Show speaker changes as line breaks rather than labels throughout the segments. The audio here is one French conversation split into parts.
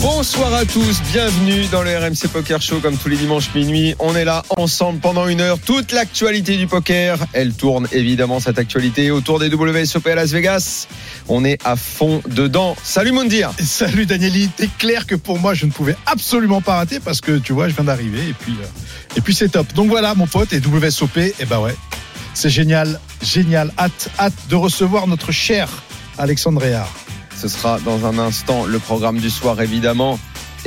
Bonsoir à tous, bienvenue dans le RMC Poker Show comme tous les dimanches minuit. On est là ensemble pendant une heure. Toute l'actualité du poker, elle tourne évidemment cette actualité autour des WSOP à Las Vegas. On est à fond dedans. Salut Moundir.
Salut Danieli, t'es clair que pour moi je ne pouvais absolument pas rater parce que tu vois je viens d'arriver et puis euh, et puis c'est top. Donc voilà mon pote et WSOP et bah ouais c'est génial génial hâte hâte de recevoir notre cher Alexandre.
Ce sera dans un instant le programme du soir évidemment.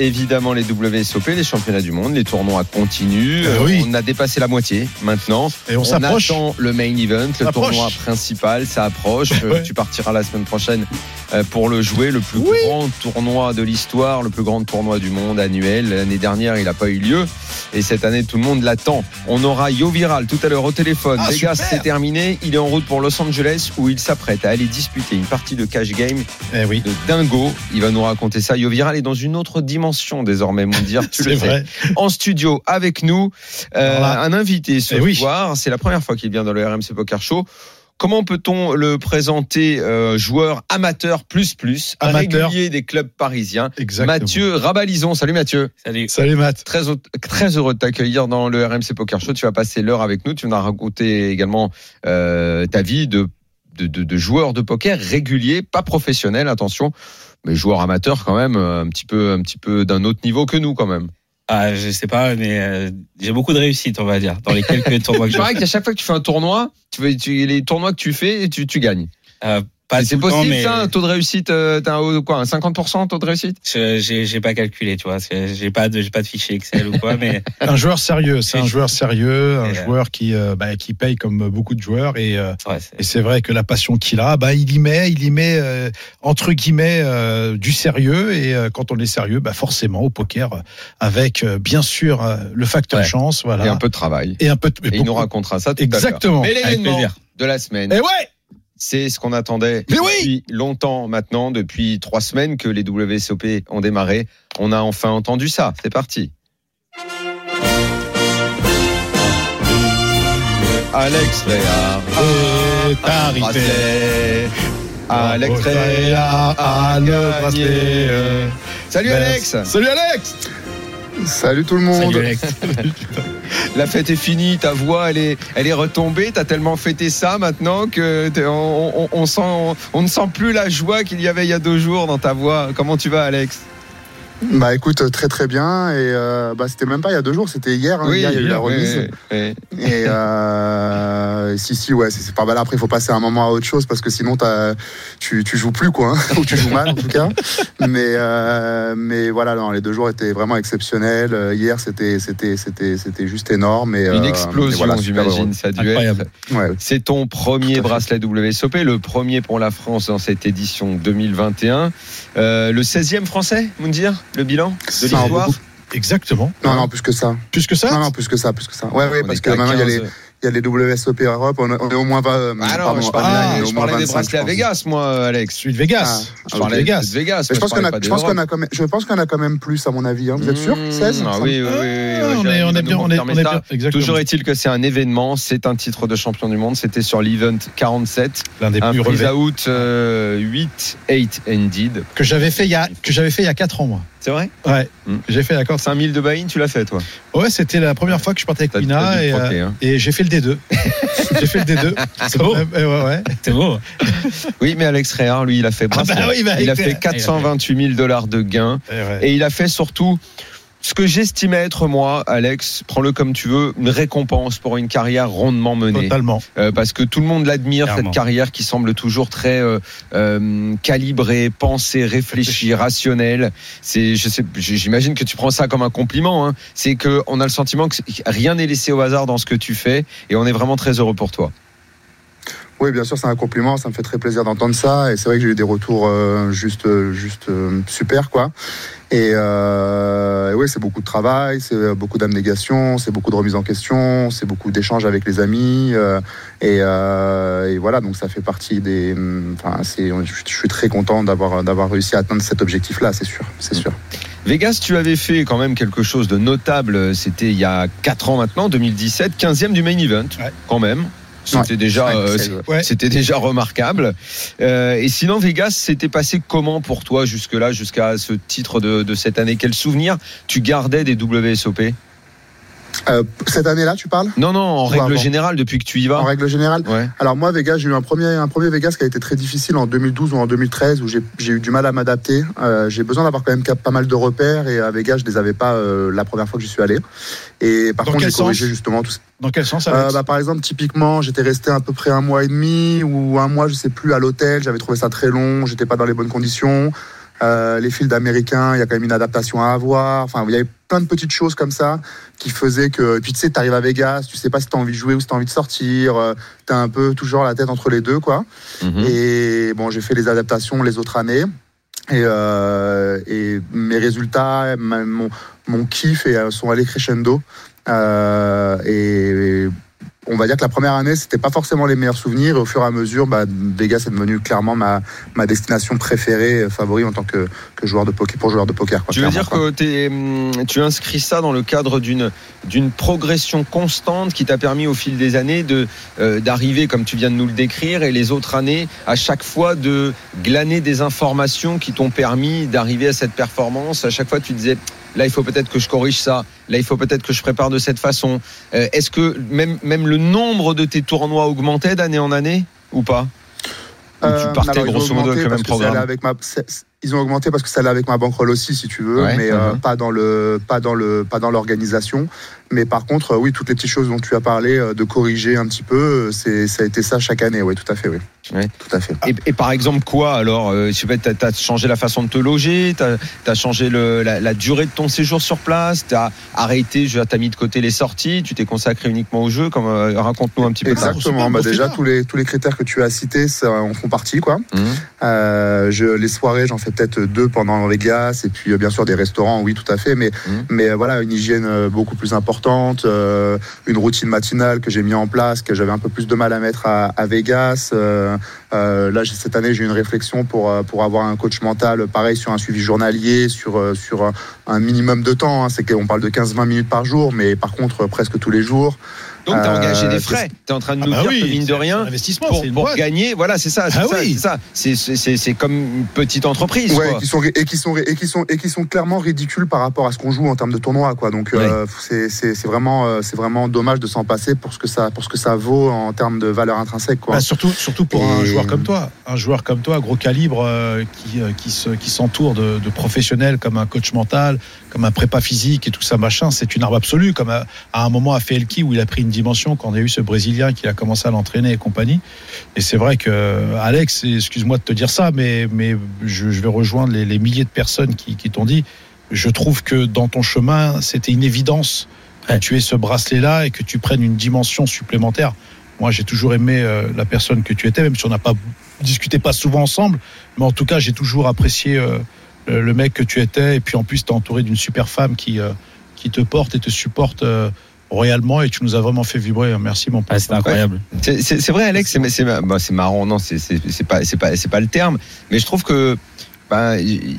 Évidemment les WSOP, les championnats du monde, les tournois continuent.
Euh, oui.
On a dépassé la moitié maintenant.
Et on s'approche.
attend le main event, le tournoi principal, ça approche.
Ouais.
Tu partiras la semaine prochaine euh, pour le jouer, le plus
Oui.
grand tournoi de l'histoire, le plus grand tournoi du monde annuel. L'année dernière, il n'a pas eu lieu. Et cette année, tout le monde l'attend. On aura Yo Viral tout à l'heure au téléphone.
Ah,
Vegas, c'est terminé. Il est en route pour Los Angeles où il s'apprête à aller disputer une partie de cash game
Eh oui.
de dingo. Il va nous raconter ça. Yo Viral est dans une autre dimension désormais, mon dire. Tu le
vrai.
En studio avec nous, euh, un invité ce
Eh oui.
soir. C'est la première fois qu'il vient dans le RMC Poker Show. Comment peut-on le présenter euh, joueur amateur plus plus,
Amateur.
régulier des clubs parisiens?
Exactement.
Mathieu Rabalison. Salut Mathieu.
Salut.
Salut Matt.
Très, heureux de t'accueillir dans le RMC Poker Show. Tu vas passer l'heure avec nous. Tu nous as raconté également euh, ta vie de, de, de, de joueur de poker régulier, pas professionnel, attention, mais joueur amateur quand même, euh, un petit peu, un petit peu d'un autre niveau que nous quand même.
Ah, je sais pas, mais euh, j'ai beaucoup de réussite, on va dire, dans les quelques tournois que je
paraît qu'à chaque fois que tu fais un tournoi, tu, tu- les tournois que tu fais, tu, tu gagnes.
euh, pas
C'est
le temps,
possible
mais
ça, un taux de réussite, euh, t'as un, haut- quoi, un 50% taux de réussite?
Je- j'ai j'ai pas calculé, tu vois, c'est- j'ai pas de j'ai pas de fichier Excel ou quoi, mais
Un joueur sérieux, c'est un joueur sérieux, un
Et, euh,
joueur qui euh, bah, qui paye comme beaucoup de joueurs et euh,
ouais, c'est-
Et c'est vrai que la passion qu'il a, bah, il y met, il y met euh, entre guillemets euh, du sérieux. Et euh, quand on est sérieux, bah, forcément au poker, euh, avec euh, bien sûr euh, le facteur
Ouais.
chance, voilà,
Et un peu de travail.
et un peu de-
Et il nous racontera ça tout à l'heure.
Exactement.
Mais l'événement de la semaine,
Et ouais,
c'est ce qu'on attendait
Mais oui
depuis longtemps maintenant, depuis trois semaines que les WSOP ont démarré. On a enfin entendu ça. C'est parti. Alex
est arrivé.
Bracelet. Alex
Bravo,
Réard a
a le
gagné.
bracelet.
Salut Alex.
Salut Alex.
Salut tout le monde.
La fête est finie, ta voix elle est, elle est retombée. T'as tellement fêté ça maintenant que t'es- on, on- on sent, on, on ne sent plus la joie qu'il y avait il y a deux jours dans ta voix. Comment tu vas, Alex?
Bah écoute, très très bien. Et euh, bah, c'était même pas il y a deux jours, c'était hier. hein. hier, il y a eu la remise.
oui, oui.
Et euh, si, si, ouais, c'est pas mal. Après, il faut passer un moment à autre chose parce que sinon, t'as- tu, tu joues plus, quoi. hein. Ou tu joues mal, en tout cas. Mais, euh, mais voilà, non, les deux jours étaient vraiment exceptionnels. Euh, Hier, c'était c'était c'était c'était juste énorme. Et,
Une
euh,
explosion,
voilà,
j'imagine, ça a dû être.
Ouais.
C'est ton premier bracelet WSOP, le premier pour la France dans cette édition 2021. Euh, le 16e français, Moundir, le bilan de l'histoire.
Exactement.
Non, non, plus que ça.
Plus que ça.
Non, non, plus que ça, plus que ça. Ouais, ouais,
On
parce que maintenant, il y a
15.
les, il y a les WSOP Europe. On, est- on est au moins 20. euh,
Ah non,
pardon,
je
pas
parlais,
Milan, on est
je
au moins
parlais des
25,
bracelets à. Vegas, moi, Alex.
Celui de Vegas.
Ah,
Je parlais
de Vegas.
Vegas.
Mais je pense qu'on a, je pense qu'on a quand même, je pense qu'on a quand même plus à mon avis. Hein. Vous êtes sûr?
Mmh,
16
ah oui, oui, oui, oui,
Ah,
oui,
on est, bien, on est, on bien. Exactement.
Toujours est-il que c'est un événement, c'est un titre de champion du monde, c'était sur l'event 47,
l'un des
un
plus relevés
out euh, 8, 8 ended.
que j'avais fait il y a que j'avais fait il y a 4 ans moi.
C'est vrai
Ouais.
Mm.
J'ai fait d'accord.
5000 de buy-in, tu l'as fait toi
Ouais, c'était la première fois que je partais avec Mina et,
croquer,
euh,
hein.
et j'ai fait le D2. j'ai fait le D2.
C'est beau.
Ouais, ouais, ouais.
C'est beau.
Oui, mais Alex Réard, lui, il a fait
Ah bah oui, bah,
il a fait 428 000 dollars de gains
ouais.
et il a fait surtout ce que j'estimais être moi, Alex, prends-le comme tu veux, une récompense pour une carrière rondement menée.
Totalement.
Euh, parce que tout le monde l'admire, cette carrière qui semble toujours très euh, euh, calibrée, pensée, réfléchie, rationnelle. C'est, je sais, j'imagine que tu prends ça comme un compliment. Hein. C'est que on a le sentiment que rien n'est laissé au hasard dans ce que tu fais, et on est vraiment très heureux pour toi.
Oui, bien sûr, c'est un compliment. Ça me fait très plaisir d'entendre ça. Et c'est vrai que j'ai eu des retours euh, juste, euh, juste euh, super, quoi. Et, euh, et oui, c'est beaucoup de travail, c'est beaucoup d'abnégation, c'est beaucoup de remise en question, c'est beaucoup d'échanges avec les amis. euh, et, euh, et voilà, donc ça fait partie des. hum, Enfin, c'est, je, je suis très content d'avoir, d'avoir réussi à atteindre cet objectif-là, c'est sûr, c'est sûr.
Vegas, tu avais fait quand même quelque chose de notable. C'était il y a 4 ans maintenant, 2017, 15e du main event,
Ouais.
quand même. C'était
Ouais.
déjà, euh,
Ouais.
c'était déjà remarquable. Euh, et sinon, Vegas, c'était passé comment pour toi jusque-là, jusqu'à ce titre de, de cette année? Quel souvenir tu gardais des WSOP
Euh, cette année-là, tu parles
Non, non, en règle
avant
générale, depuis que tu y vas.
En règle générale
Ouais.
Alors moi, Vegas, j'ai eu un premier, un premier Vegas qui a été très difficile en 2012 ou en 2013 où j'ai eu du mal à m'adapter. Euh, j'ai besoin d'avoir quand même pas mal de repères et à Vegas, je les avais pas euh, la première fois que j'y suis allé. Et par
Dans
contre, j'ai corrigé justement tout ça.
Dans quel sens,
Euh,
Alex
bah, par exemple, typiquement, j'étais resté à peu près un mois et demi ou un mois, je sais plus, à l'hôtel. J'avais trouvé ça très long. J'étais pas dans les bonnes conditions. Euh, les fils d'américains, il y a quand même une adaptation à avoir. Enfin, il y avait plein de petites choses comme ça qui faisaient que. Et puis tu sais, t'arrives à Vegas, tu sais pas si t'as envie de jouer ou si t'as envie de sortir. Euh, T'as un peu toujours la tête entre les deux, quoi.
Mhm.
Et bon, j'ai fait les adaptations les autres années. Et, euh, et mes résultats, ma- mon, mon kiff euh, sont allés crescendo. Et on va dire que la première année, c'était pas forcément les meilleurs souvenirs. Et au fur et à mesure, bah, Vegas est devenu clairement ma, ma destination préférée, euh, favori en tant que, que joueur de poker, pour joueur de poker. Quoi,
Tu veux dire
quoi.
que hum, tu inscris ça dans le cadre d'une d'une progression constante qui t'a permis au fil des années de euh, d'arriver comme tu viens de nous le décrire et les autres années à chaque fois de glaner des informations qui t'ont permis d'arriver à cette performance? À chaque fois tu disais là il faut peut-être que je corrige ça, là il faut peut-être que je prépare de cette façon. Euh, Est-ce que même même le nombre de tes tournois augmentait d'année en année ou pas? Ou
Euh,
tu partais
alors, ils ont
grosso modo avec le même programme?
avec ma- ils ont augmenté parce que ça allait avec ma bankroll aussi, si tu veux,
Ouais,
mais euh, pas dans le, pas dans le, pas dans l'organisation. Mais par contre, euh, oui, toutes les petites choses dont tu as parlé, euh, de corriger un petit peu, euh, c'est, ça a été ça chaque année. Oui, tout à fait, oui.
Ouais.
Tout à fait.
Et, et par exemple quoi alors euh, t'as as changé la façon de te loger, t'as as changé le, la, la durée de ton séjour sur place, t'as arrêté, je veux dire, t'as mis de côté les sorties, tu t'es consacré uniquement au jeu. Comme euh, raconte-nous un petit peu ça.
Exactement. Bah, déjà, tous les, tous les critères que tu as cités, ça en font partie, quoi. Euh, je, les soirées, j'en fais peut-être deux pendant Vegas, et puis bien sûr des restaurants, oui, tout à fait, mais,
Mhm.
mais voilà, une hygiène beaucoup plus importante, euh, une routine matinale que j'ai mis en place, que j'avais un peu plus de mal à mettre à, Vegas. Euh, euh, là, cette année, j'ai eu une réflexion pour, pour avoir un coach mental, pareil, sur un suivi journalier, sur, sur un- minimum de temps. hein. C'est qu'on parle de 15-20 minutes par jour, mais par contre, presque tous les jours.
Donc t'as
Euh,
engagé des frais. T'es en train de
Ah
nous
bah
dire
oui,
que mine de rien.
investissement,
Pour, pour
boîte.
gagner, voilà, c'est ça, c'est
Ah oui.
c'est ça. C'est- comme une petite entreprise.
Ouais,
quoi.
qui sont et qui sont et qui sont et qui sont clairement ridicules par rapport à ce qu'on joue en termes de tournoi quoi. Donc euh, c'est vraiment euh, c'est vraiment dommage de s'en passer pour ce que ça pour ce que ça vaut en termes de valeur intrinsèque quoi.
Bah, surtout, surtout pour un joueur comme toi, un joueur comme toi, gros calibre, euh, qui, euh, qui, se, qui s'entoure de, de professionnels comme un coach mental, comme un prépa physique et tout ça machin, c'est une arme absolue. Comme à, à un moment à Felki où il a pris une dimension quand on a eu ce Brésilien qui a commencé à l'entraîner et compagnie. Et c'est vrai que Alex, excuse-moi de te dire ça, mais mais je, je vais rejoindre les, les milliers de personnes qui, qui t'ont dit. Je trouve que dans ton chemin, c'était une évidence que tu aies ce bracelet-là et que tu prennes une dimension supplémentaire. Moi, j'ai toujours aimé euh, la personne que tu étais, même si on n'a pas discuté pas souvent ensemble. Mais en tout cas, j'ai toujours apprécié euh, le mec que tu étais. Et puis en plus, tu es entouré d'une super femme qui, euh, qui te porte et te supporte royalement. Et tu nous as vraiment fait vibrer. Merci, mon pote.
Ah, C'était incroyable.
C'est- C'est c'est vrai, Alex, c'est c'est bah, c'est marrant, non, c'est c'est- c'est pas c'est pas c'est pas le terme, mais je trouve que bah, y-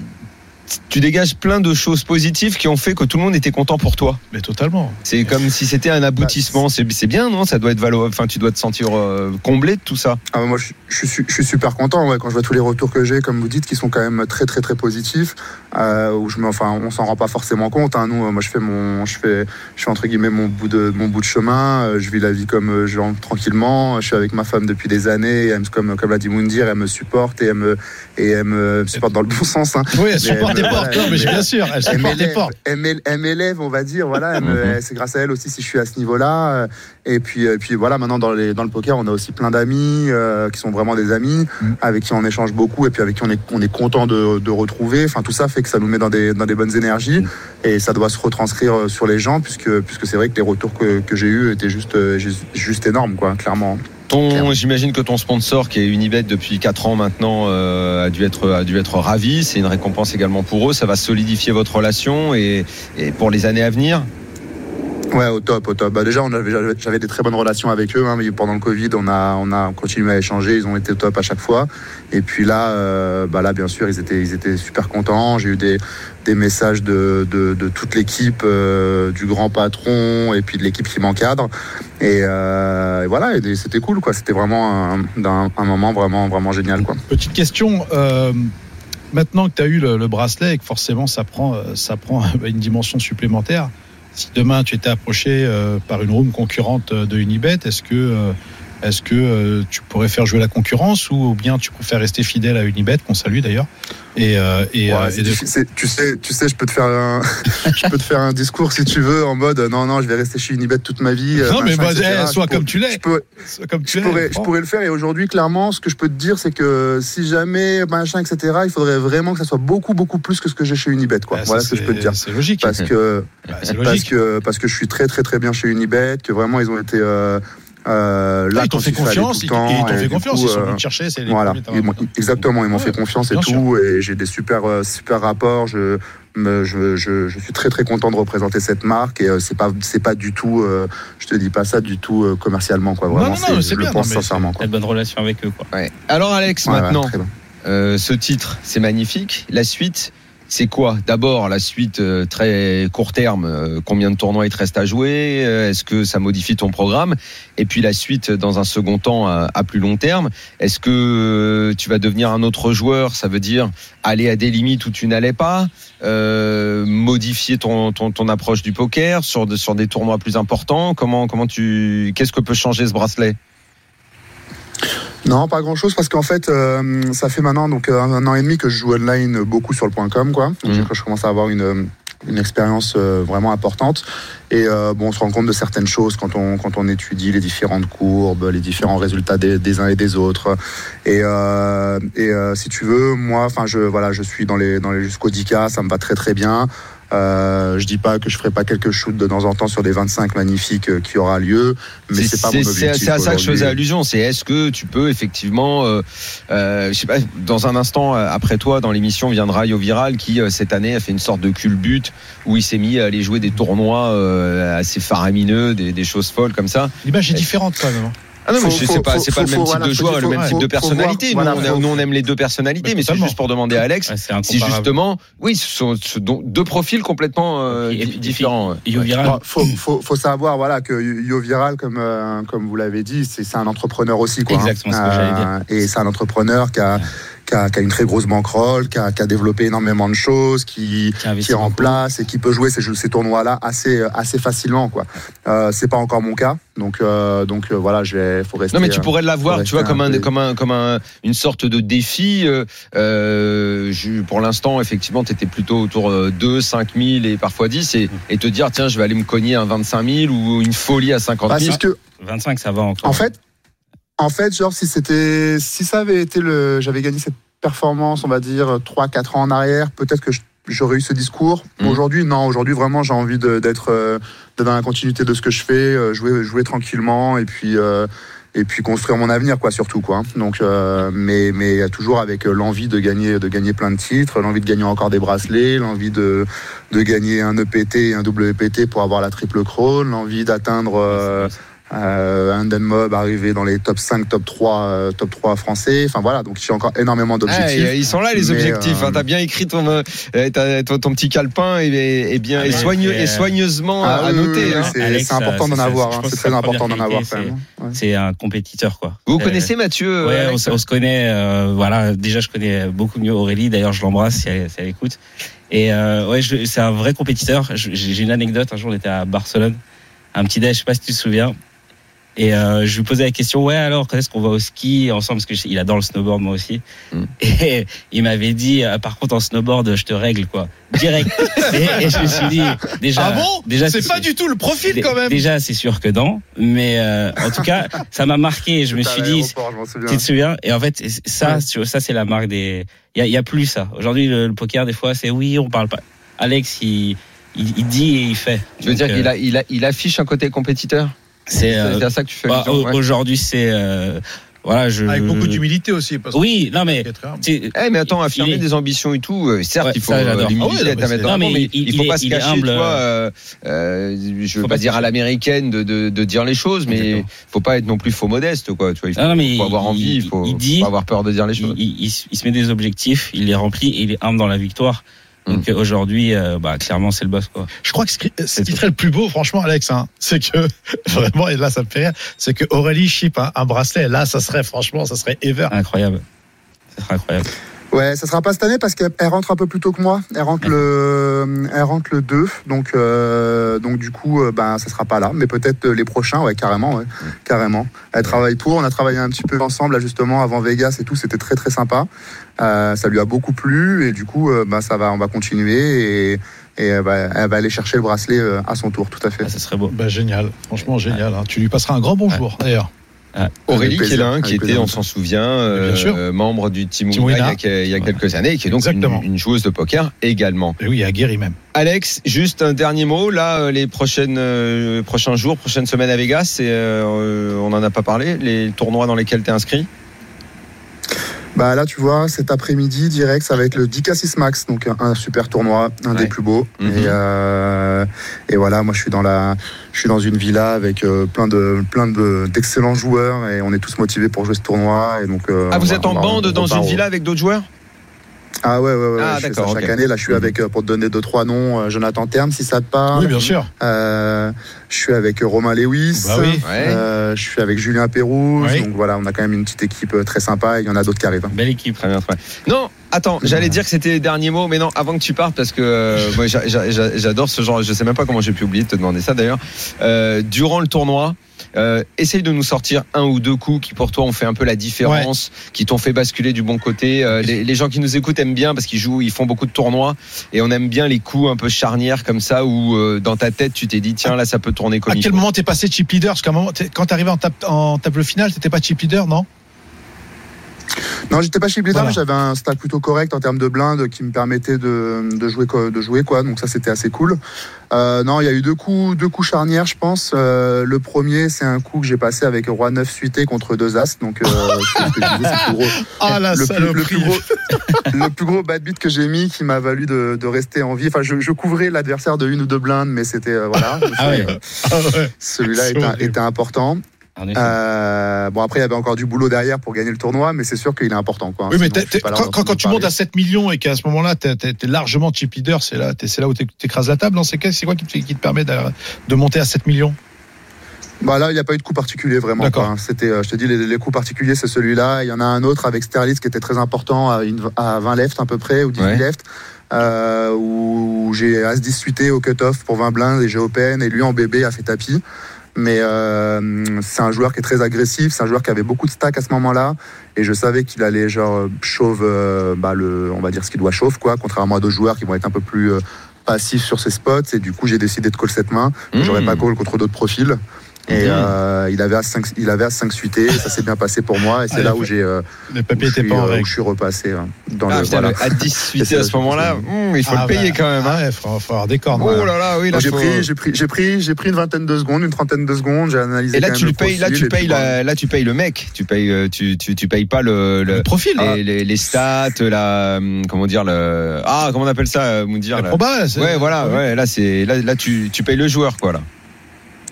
tu dégages plein de choses positives qui ont fait que tout le monde était content pour toi.
Mais totalement.
C'est comme si c'était un aboutissement. C'est c'est bien, non? Ça doit être valo. Enfin, tu dois te sentir euh, comblé de tout ça.
Ah, moi, je, je suis, je suis super content ouais, quand je vois tous les retours que j'ai, comme vous dites, qui sont quand même très très très positifs. Euh, où je me, enfin, on s'en rend pas forcément compte. Hein. Nous, euh, moi, je fais mon, je fais, je fais entre guillemets mon bout de mon bout de chemin. Euh, Je vis la vie comme je tranquillement. Je suis avec ma femme depuis des années. Elle comme comme l'a dit Moundir, elle me supporte et elle me et elle me supporte dans le bon sens. Hein.
Oui, elle supporte tes portes.
voilà,
Non, mais bien sûr, elle
elle
supporte tes
m'élève,
portes.
elle m'élève- elle m'élève, on va dire. Voilà,
Mhm.
c'est grâce à elle aussi si je suis à ce niveau-là. Euh, Et puis, et puis voilà, maintenant dans, les, dans le poker, on a aussi plein d'amis euh, qui sont vraiment des amis,
Mhm.
avec qui on échange beaucoup et puis avec qui on est, on est content de, de retrouver. Enfin, tout ça fait que ça nous met dans des, dans des bonnes énergies et ça doit se retranscrire euh, sur les gens puisque, puisque c'est vrai que les retours que, que j'ai eus étaient juste, euh, juste, juste énormes, quoi, clairement.
Ton, j'imagine que ton sponsor, qui est Unibet depuis 4 ans maintenant, euh, a dû être a dû être ravi. C'est une récompense également pour eux. Ça va solidifier votre relation et, et pour les années à venir?
Ouais, au top, au top. Bah, déjà, j'avais- des très bonnes relations avec eux. hein, mais pendant le Covid, on a, on a continué à échanger. Ils ont été top à chaque fois. Et puis là, euh, bah là, bien sûr, ils étaient, ils étaient super contents. J'ai eu des, des messages de, de, toute l'équipe, euh, du grand patron et puis de l'équipe qui m'encadre. Et, euh, voilà, c'était cool, quoi. C'était vraiment un, un, moment vraiment, vraiment génial, quoi.
Petite question. maintenant que tu as eu le, le bracelet et que forcément ça prend, ça prend une dimension supplémentaire, si demain tu étais approché euh, par une room concurrente de Unibet, est-ce que, euh, est-ce que euh, tu pourrais faire jouer la concurrence ou bien tu préfères rester fidèle à Unibet, qu'on salue d'ailleurs et, euh, et,
Ouais,
euh, et de-
tu sais, tu sais, je peux te faire un, je peux te faire un discours si tu veux en mode non non, je vais rester chez Unibet toute ma vie.
Non, mais bah, eh, sois comme tu l'es.
Je peux,
C'est comme tu
je
es,
pourrais, je pourrais le faire et aujourd'hui clairement, ce que je peux te dire, c'est que si jamais machin, etc. Il faudrait vraiment que ça soit beaucoup beaucoup plus que ce que j'ai chez Unibet, quoi.
Ah, ça,
voilà ce que je peux te dire.
C'est logique.
Parce que
Bah,
parce que parce que je suis très très très bien chez Unibet, que vraiment ils ont été euh, euh, là
Ah, ils t'ont
quand
fait
il fallait
confiance,
tout
ils t'ont fait confiance,
coup,
ils sont
euh,
venus te chercher, les
voilà, ils exactement, ils m'ont
Ouais,
fait confiance et tout, et j'ai des super euh, super rapports. Je, me- je, je, je suis très très content de représenter cette marque et euh, c'est pas c'est pas du tout, euh, je te dis pas ça du tout euh, commercialement quoi.
Non,
Vraiment,
non, non,
je
bien,
le pense sincèrement quoi.
de bonnes relations avec eux, quoi.
Ouais. Alors Alex,
Ouais,
maintenant, euh, ce titre, c'est magnifique. La suite, c'est quoi D'abord, la suite euh, très court terme. euh, combien de tournois il te reste à jouer Euh, Est-ce que ça modifie ton programme Et puis la suite, dans un second temps, à, plus long terme. Est-ce que euh, tu vas devenir un autre joueur Ça veut dire aller à des limites où tu n'allais pas, euh, modifier ton, ton, ton approche du poker sur, de- sur des tournois plus importants. Comment comment tu Qu'est-ce que peut changer ce bracelet?
Non, pas grand chose parce qu'en fait, euh, ça fait maintenant donc euh, un an et demi que je joue online beaucoup sur le point .com quoi. Donc
Mhm.
je commence à avoir une une expérience euh, vraiment importante et euh, bon on se rend compte de certaines choses quand on quand on étudie les différentes courbes les différents résultats des, des uns et des autres et euh, et euh, si tu veux moi enfin je voilà je suis dans les dans les jusqu'au 10K ça me va très très bien euh, je dis pas que je ferai pas quelques shoots de temps en temps sur des 25 magnifiques euh, qui aura lieu mais c'est pas mon
c'est-
objectif
c'est à ça que je faisais allusion. C'est est-ce que tu peux effectivement, euh, euh, je sais pas, dans un instant après toi, dans l'émission viendra Yo Viral qui euh, cette année a fait une sorte de culbute où il s'est mis à aller jouer des tournois euh, assez faramineux, des, des choses folles comme ça.
L'image est différente quand même. Hein.
Ah non, mais c'est
faut-
pas, c'est pas le
faut-
même type
voilà,
de joueur, et le même
faut-
type de personnalité.
voir-
nous,
voilà,
on,
faut-
nous, on aime les deux personnalités,
Mais
mais c'est juste pour demander à Alex si justement, oui, ce sont, deux profils complètement euh, différents.
Faut, faut, faut savoir voilà que Yo Viral comme euh, comme vous l'avez dit c'est c'est un entrepreneur aussi quoi.
Exactement ce que j'allais dire.
Et c'est un entrepreneur qui a, qui a qui a une très grosse bankroll, qui a, qui a développé énormément de choses, qui
qui
est en
beaucoup.
place et qui peut jouer ces, ces tournois là assez assez facilement quoi. Euh, c'est pas encore mon cas donc euh, donc euh, voilà je vais faut rester.
Non mais tu
euh,
pourrais l'avoir, tu vois, comme
un
comme un, comme un, une sorte de défi. je- pour l'instant, effectivement, tu étais plutôt autour de 2, 5 000 et parfois 10 et, et te dire, tiens, je vais aller me cogner un 25 000 ou une folie à 50
Bah,
000.
c'est ce que
25, ça va encore.
En fait, en fait, genre si c'était, si ça avait été le, j'avais gagné cette performance, on va dire 3-4 ans en arrière, peut-être que j'aurais eu ce discours.
Mhm.
Aujourd'hui, non. Aujourd'hui, vraiment, j'ai envie d'être euh, d'être dans la continuité de ce que je fais, euh, jouer, jouer tranquillement et puis. euh, et puis construire mon avenir quoi surtout quoi donc euh, mais mais toujours avec l'envie de gagner de gagner plein de titres l'envie de gagner encore des bracelets l'envie de de gagner un EPT et un WPT pour avoir la triple crown l'envie d'atteindre euh, euh, un Mob arrivé dans les top 5, top 3, euh, top 3 français. Enfin voilà, donc j'ai encore énormément
Ah,
d'objectifs.
et, ils sont là les objectifs.
euh,
hein. T'as bien écrit ton, euh, t'as- ton, ton petit calepin et, et bien
Ah,
et,
euh,
soigneusement
Ah,
à, noter.
oui, oui,
hein.
c'est- important d'en avoir. hein. C'est très important d'en avoir.
C'est un compétiteur, quoi.
Vous vous
Euh,
connaissez Mathieu
Ouais,
euh,
on, se- on se connaît. euh, voilà, déjà je connais beaucoup mieux Aurélie. D'ailleurs, je l'embrasse si elle, si elle écoute. Et euh, ouais, c'est un vrai compétiteur. J'ai une anecdote. Un jour, on était à Barcelone, un petit déj. Je sais pas si tu te souviens. Et euh, je lui posais la question, ouais, alors quand est-ce qu'on va au ski ensemble? Parce que je- il adore le snowboard, moi aussi.
Mm.
Et il m'avait dit, euh, par contre, en snowboard, je te règle, quoi. Direct. et, et je me suis dit, déjà.
Ah bon?
déjà,
C'est pas du tout le profil quand même.
Déjà, c'est sûr que non. Mais euh, en tout cas, ça m'a marqué. Je me suis dit,
je
tu te souviens? Et en fait, ça,
Ouais.
tu vois, ça c'est la marque des. Il y a, plus ça. Aujourd'hui, le, le poker, des fois, c'est oui, on parle pas. Alex, il, il, il dit et il fait.
Tu veux
Donc,
dire qu'il
euh,
a, il a, il affiche un côté compétiteur?
C'est euh,
à ça que tu fais
bah,
ouais.
aujourd'hui c'est euh, voilà je
Avec beaucoup d'humilité aussi. Parce que-
Oui, non mais
Eh mais attends, affirmer
est-
des ambitions et tout, euh, certes
Ouais,
il faut
ça, j'adore.
l'humilité
Ah ouais, non, mais
mais il-
il faut
il
pas
est-
se cacher,
humble,
tu vois, euh, euh, je veux pas dire à l'américaine de, de, de dire les choses, mais
Exactement.
faut pas être non plus faux modeste, quoi. Tu vois, il faut,
non, mais
faut avoir envie, il faut,
il dit-
faut pas avoir peur de dire les choses.
il- il se- il se met des objectifs, il les remplit et il est humble dans la victoire. Donc
Mm.
euh, aujourd'hui, euh, bah, clairement, c'est le boss. Quoi.
Je crois que ce qui, ce qui serait le plus beau, franchement, Alex, hein, c'est que vraiment, et là, ça me fait rire, c'est que Aurélie chip un, un bracelet. Là, ça serait, franchement, ça serait ever.
Incroyable. Ça serait incroyable.
Ouais, ça sera pas cette année parce qu'elle elle rentre un peu plus tôt que moi. Elle rentre le, elle rentre le 2. Donc, euh, donc du coup, euh, ben, ça sera pas là. Mais peut-être euh, les prochains, ouais, carrément, ouais, carrément. Elle travaille pour. On a travaillé un petit peu ensemble, là, justement, avant Vegas et tout. C'était très, très sympa. Euh, ça lui a beaucoup plu. Et du coup, euh, ben, ça va, on va continuer et, et elle, va, elle va aller chercher le bracelet à son tour, tout à fait.
Ah, ça serait beau.
Bah, génial, franchement, génial. hein. Tu lui passeras un grand bonjour, d'ailleurs.
Aurélie
Avec
qui est là, qui était,
plaisir.
on s'en souvient, euh, euh, membre du Team
Team
Wina il y a,
Wina.
que- il y a quelques années, et qui est donc une, joueuse de poker également.
Et oui, à Guéry même.
Alex, juste un dernier mot. Là, euh, les prochaines, euh, prochains jours, prochaines semaines à Vegas, euh, on en a pas parlé, les tournois dans lesquels tu es inscrit?
Bah là, tu vois, cet après-midi, direct, ça va être le Dicassis Max, donc un, super tournoi, un
Ouais.
des plus beaux.
Mhm.
Et, euh, et voilà, moi, je suis dans la, je suis dans une villa avec euh, plein de, plein de d'excellents joueurs et on est tous motivés pour jouer ce tournoi. Et donc, euh,
Ah, vous
va-
êtes en bande dans une villa avec d'autres joueurs?
Ah ouais, ouais, ouais.
Ah,
je fais ça
d'accord,
chaque année, là, je suis avec, euh, pour te donner deux trois noms, euh, Jonathan Terme, si ça te parle.
Oui, bien sûr.
Euh, je suis avec Romain Lewis.
Bah oui.
Euh, je suis avec Julien Pérouse.
Oui.
Donc voilà, on a quand même une petite équipe très sympa. et Il y en a d'autres qui arrivent.
Belle équipe.
Très bien, très bien. Non, attends, j'allais dire que c'était les derniers mots, mais non, avant que tu partes, parce que euh, moi, j'adore ce genre, je sais même pas comment j'ai pu oublier de te demander ça d'ailleurs. Euh, durant le tournoi, euh, essaye de nous sortir un ou deux coups qui pour toi ont fait un peu la différence, qui t'ont fait basculer du bon côté. Euh, les, les gens qui nous écoutent aiment bien parce qu'ils jouent, ils font beaucoup de tournois et on aime bien les coups un peu charnières comme ça où euh, dans ta tête tu t'es dit tiens là ça peut tourner comme
À quel moment t'es passé chip leader? Parce qu'à un moment, t'es- quand t'arrivais en, tap- en table finale, t'étais pas chip leader, non?
Non, j'étais pas chez
Voilà.
mais j'avais un stack plutôt correct en termes de blindes qui me permettait de, de jouer quoi, de jouer quoi. Donc ça c'était assez cool. Euh, non, il y a eu deux coups, deux coups charnières, je pense. Euh, le premier, c'est un coup que j'ai passé avec roi 9 suité contre deux as. Donc euh, que je disais, le plus gros,
Ah la
le, plus, le
saloperie.
plus gros, le plus gros bad beat que j'ai mis, qui m'a valu de, de rester en vie. Enfin, je, je couvrais l'adversaire de une ou deux blindes, mais c'était voilà.
Ah ouais.
Ah.
Celui-là était,
horrible.
était important. Euh, bon après il y avait encore du boulot derrière pour gagner le tournoi, mais c'est sûr qu'il est important quoi.
Oui, mais
Sinon,
quand, tu montes à 7 millions et qu'à ce moment-là, t'es t'es- t'es largement chip leader, c'est là, là où t'é- t'écrases la table, non C'est quoi, qui te, qui te permet de, de monter à 7 millions?
Bah là, il n'y a pas eu de coup particulier vraiment. Hein. C'était, euh, je te dis, les, les coups particuliers, c'est celui-là. Il y en a un autre avec Sterlitz qui était très important à, une- à 20 left à peu près ou 18
Ouais.
left. Euh, où j'ai As 10 suité au cut-off pour 20 blindes et j'ai open et lui en bébé a fait tapis. Mais euh, c'est un joueur qui est très agressif, c'est un joueur qui avait beaucoup de stack à ce moment-là et je savais qu'il allait genre chauve, euh, bah, le, on va dire ce qu'il doit chauve quoi, contrairement à d'autres joueurs qui vont être un peu plus euh, passifs sur ses spots et du coup j'ai décidé de call cette main.
Mmh.
J'aurais pas call contre d'autres profils. Et euh, il avait à 5 il avait à 5 suité, et ça s'est bien passé pour moi et c'est
Ah,
là
il
où j'ai euh,
Les
où
papiers
je suis,
pas en
euh, où je suis repassé euh, dans
Ah,
le
putain,
voilà.
mais à 18
c'est
à
là
ce moment-là, hum, il faut
Ah,
le payer
bah,
quand même. hein.
Ouais, faut, faut avoir des cornes.
Oh là là, oui, là,
j'ai
faut-
pris j'ai pris j'ai pris j'ai pris une vingtaine de secondes, une trentaine de secondes, j'ai analysé
Et là tu le payes, là tu payes, la- là tu payes le mec, tu payes, tu, tu, tu payes pas le, le-
Le profil, hein.
les, les, les stats, la, comment dire le, ah comment on appelle ça, Moundir
La proba,
Ouais, voilà, ouais, là c'est, là, là tu, tu payes le joueur quoi là.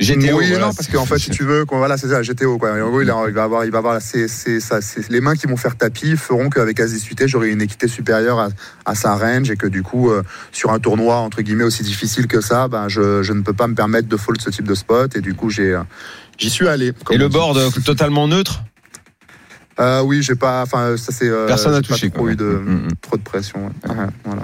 GTO.
oui,
voilà,
non, parce qu'en fait, si tu veux, voilà, c'est ça, GTO, quoi. En gros, il, a- il va avoir, il va avoir, c'est, c'est, ça, c'est- les mains qui vont faire tapis feront qu'avec As 18 j'aurai une équité supérieure à, à sa range et que du coup, euh, sur un tournoi, entre guillemets, aussi difficile que ça, ben, je, je ne peux pas me permettre de fold ce type de spot et du coup, j'ai, euh, j'y suis allé.
Et le board euh, totalement neutre,
Euh, oui, j'ai pas, enfin, ça c'est, euh,
personne n'a
j'ai pas
touché.
trop eu de,
hum.
trop de pression. ouais. Ouais, voilà.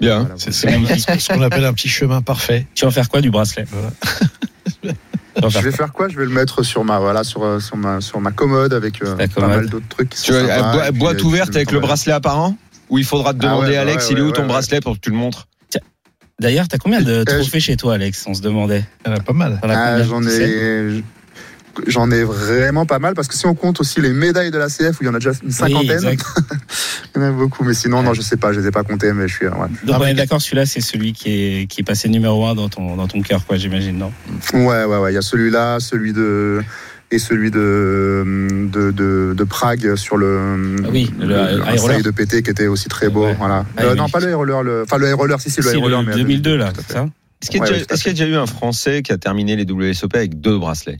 Bien.
Voilà.
C'est c'est ce qu'on appelle un petit chemin parfait.
Tu vas faire quoi du bracelet?
Voilà.
Je vais faire quoi? Je vais le mettre sur ma, voilà, sur, euh, sur ma, sur ma commode avec euh, pas mal d'autres trucs qui sont
Tu
sympas, puis,
boîte
euh,
ouverte avec le bracelet apparent? Ou il faudra te
Ah
demander
ouais,
Alex,
ouais,
il est où ton
ouais.
bracelet pour que tu le montres?
D'ailleurs, t'as combien de
Euh,
trophées chez toi, Alex? On se demandait.
Il y en a pas mal.
Ah, j'en
Tu sais?
ai. J'en ai vraiment pas mal parce que si on compte aussi les médailles de la CF où il y en a déjà une cinquantaine, il y en a beaucoup. Mais sinon, non, je sais pas, je les ai pas comptés, mais je suis. Ouais,
Donc on est d'accord, celui-là, c'est celui qui est, qui est passé numéro un dans ton, dans ton cœur, quoi, j'imagine, non?
Ouais, ouais. ouais. Il y a celui-là, celui de et celui de de, de, de Prague sur le,
Ah oui, le roller.
seuil de PT qui était aussi très beau.
Ouais.
Voilà.
Ah,
Euh, non, pas le roller, le, enfin le roller, si si le
C'est
high roller,
le
mais
2002, là, c'est ça?
Est-ce qu'il y a déjà eu un Français qui a terminé les WSOP avec deux bracelets?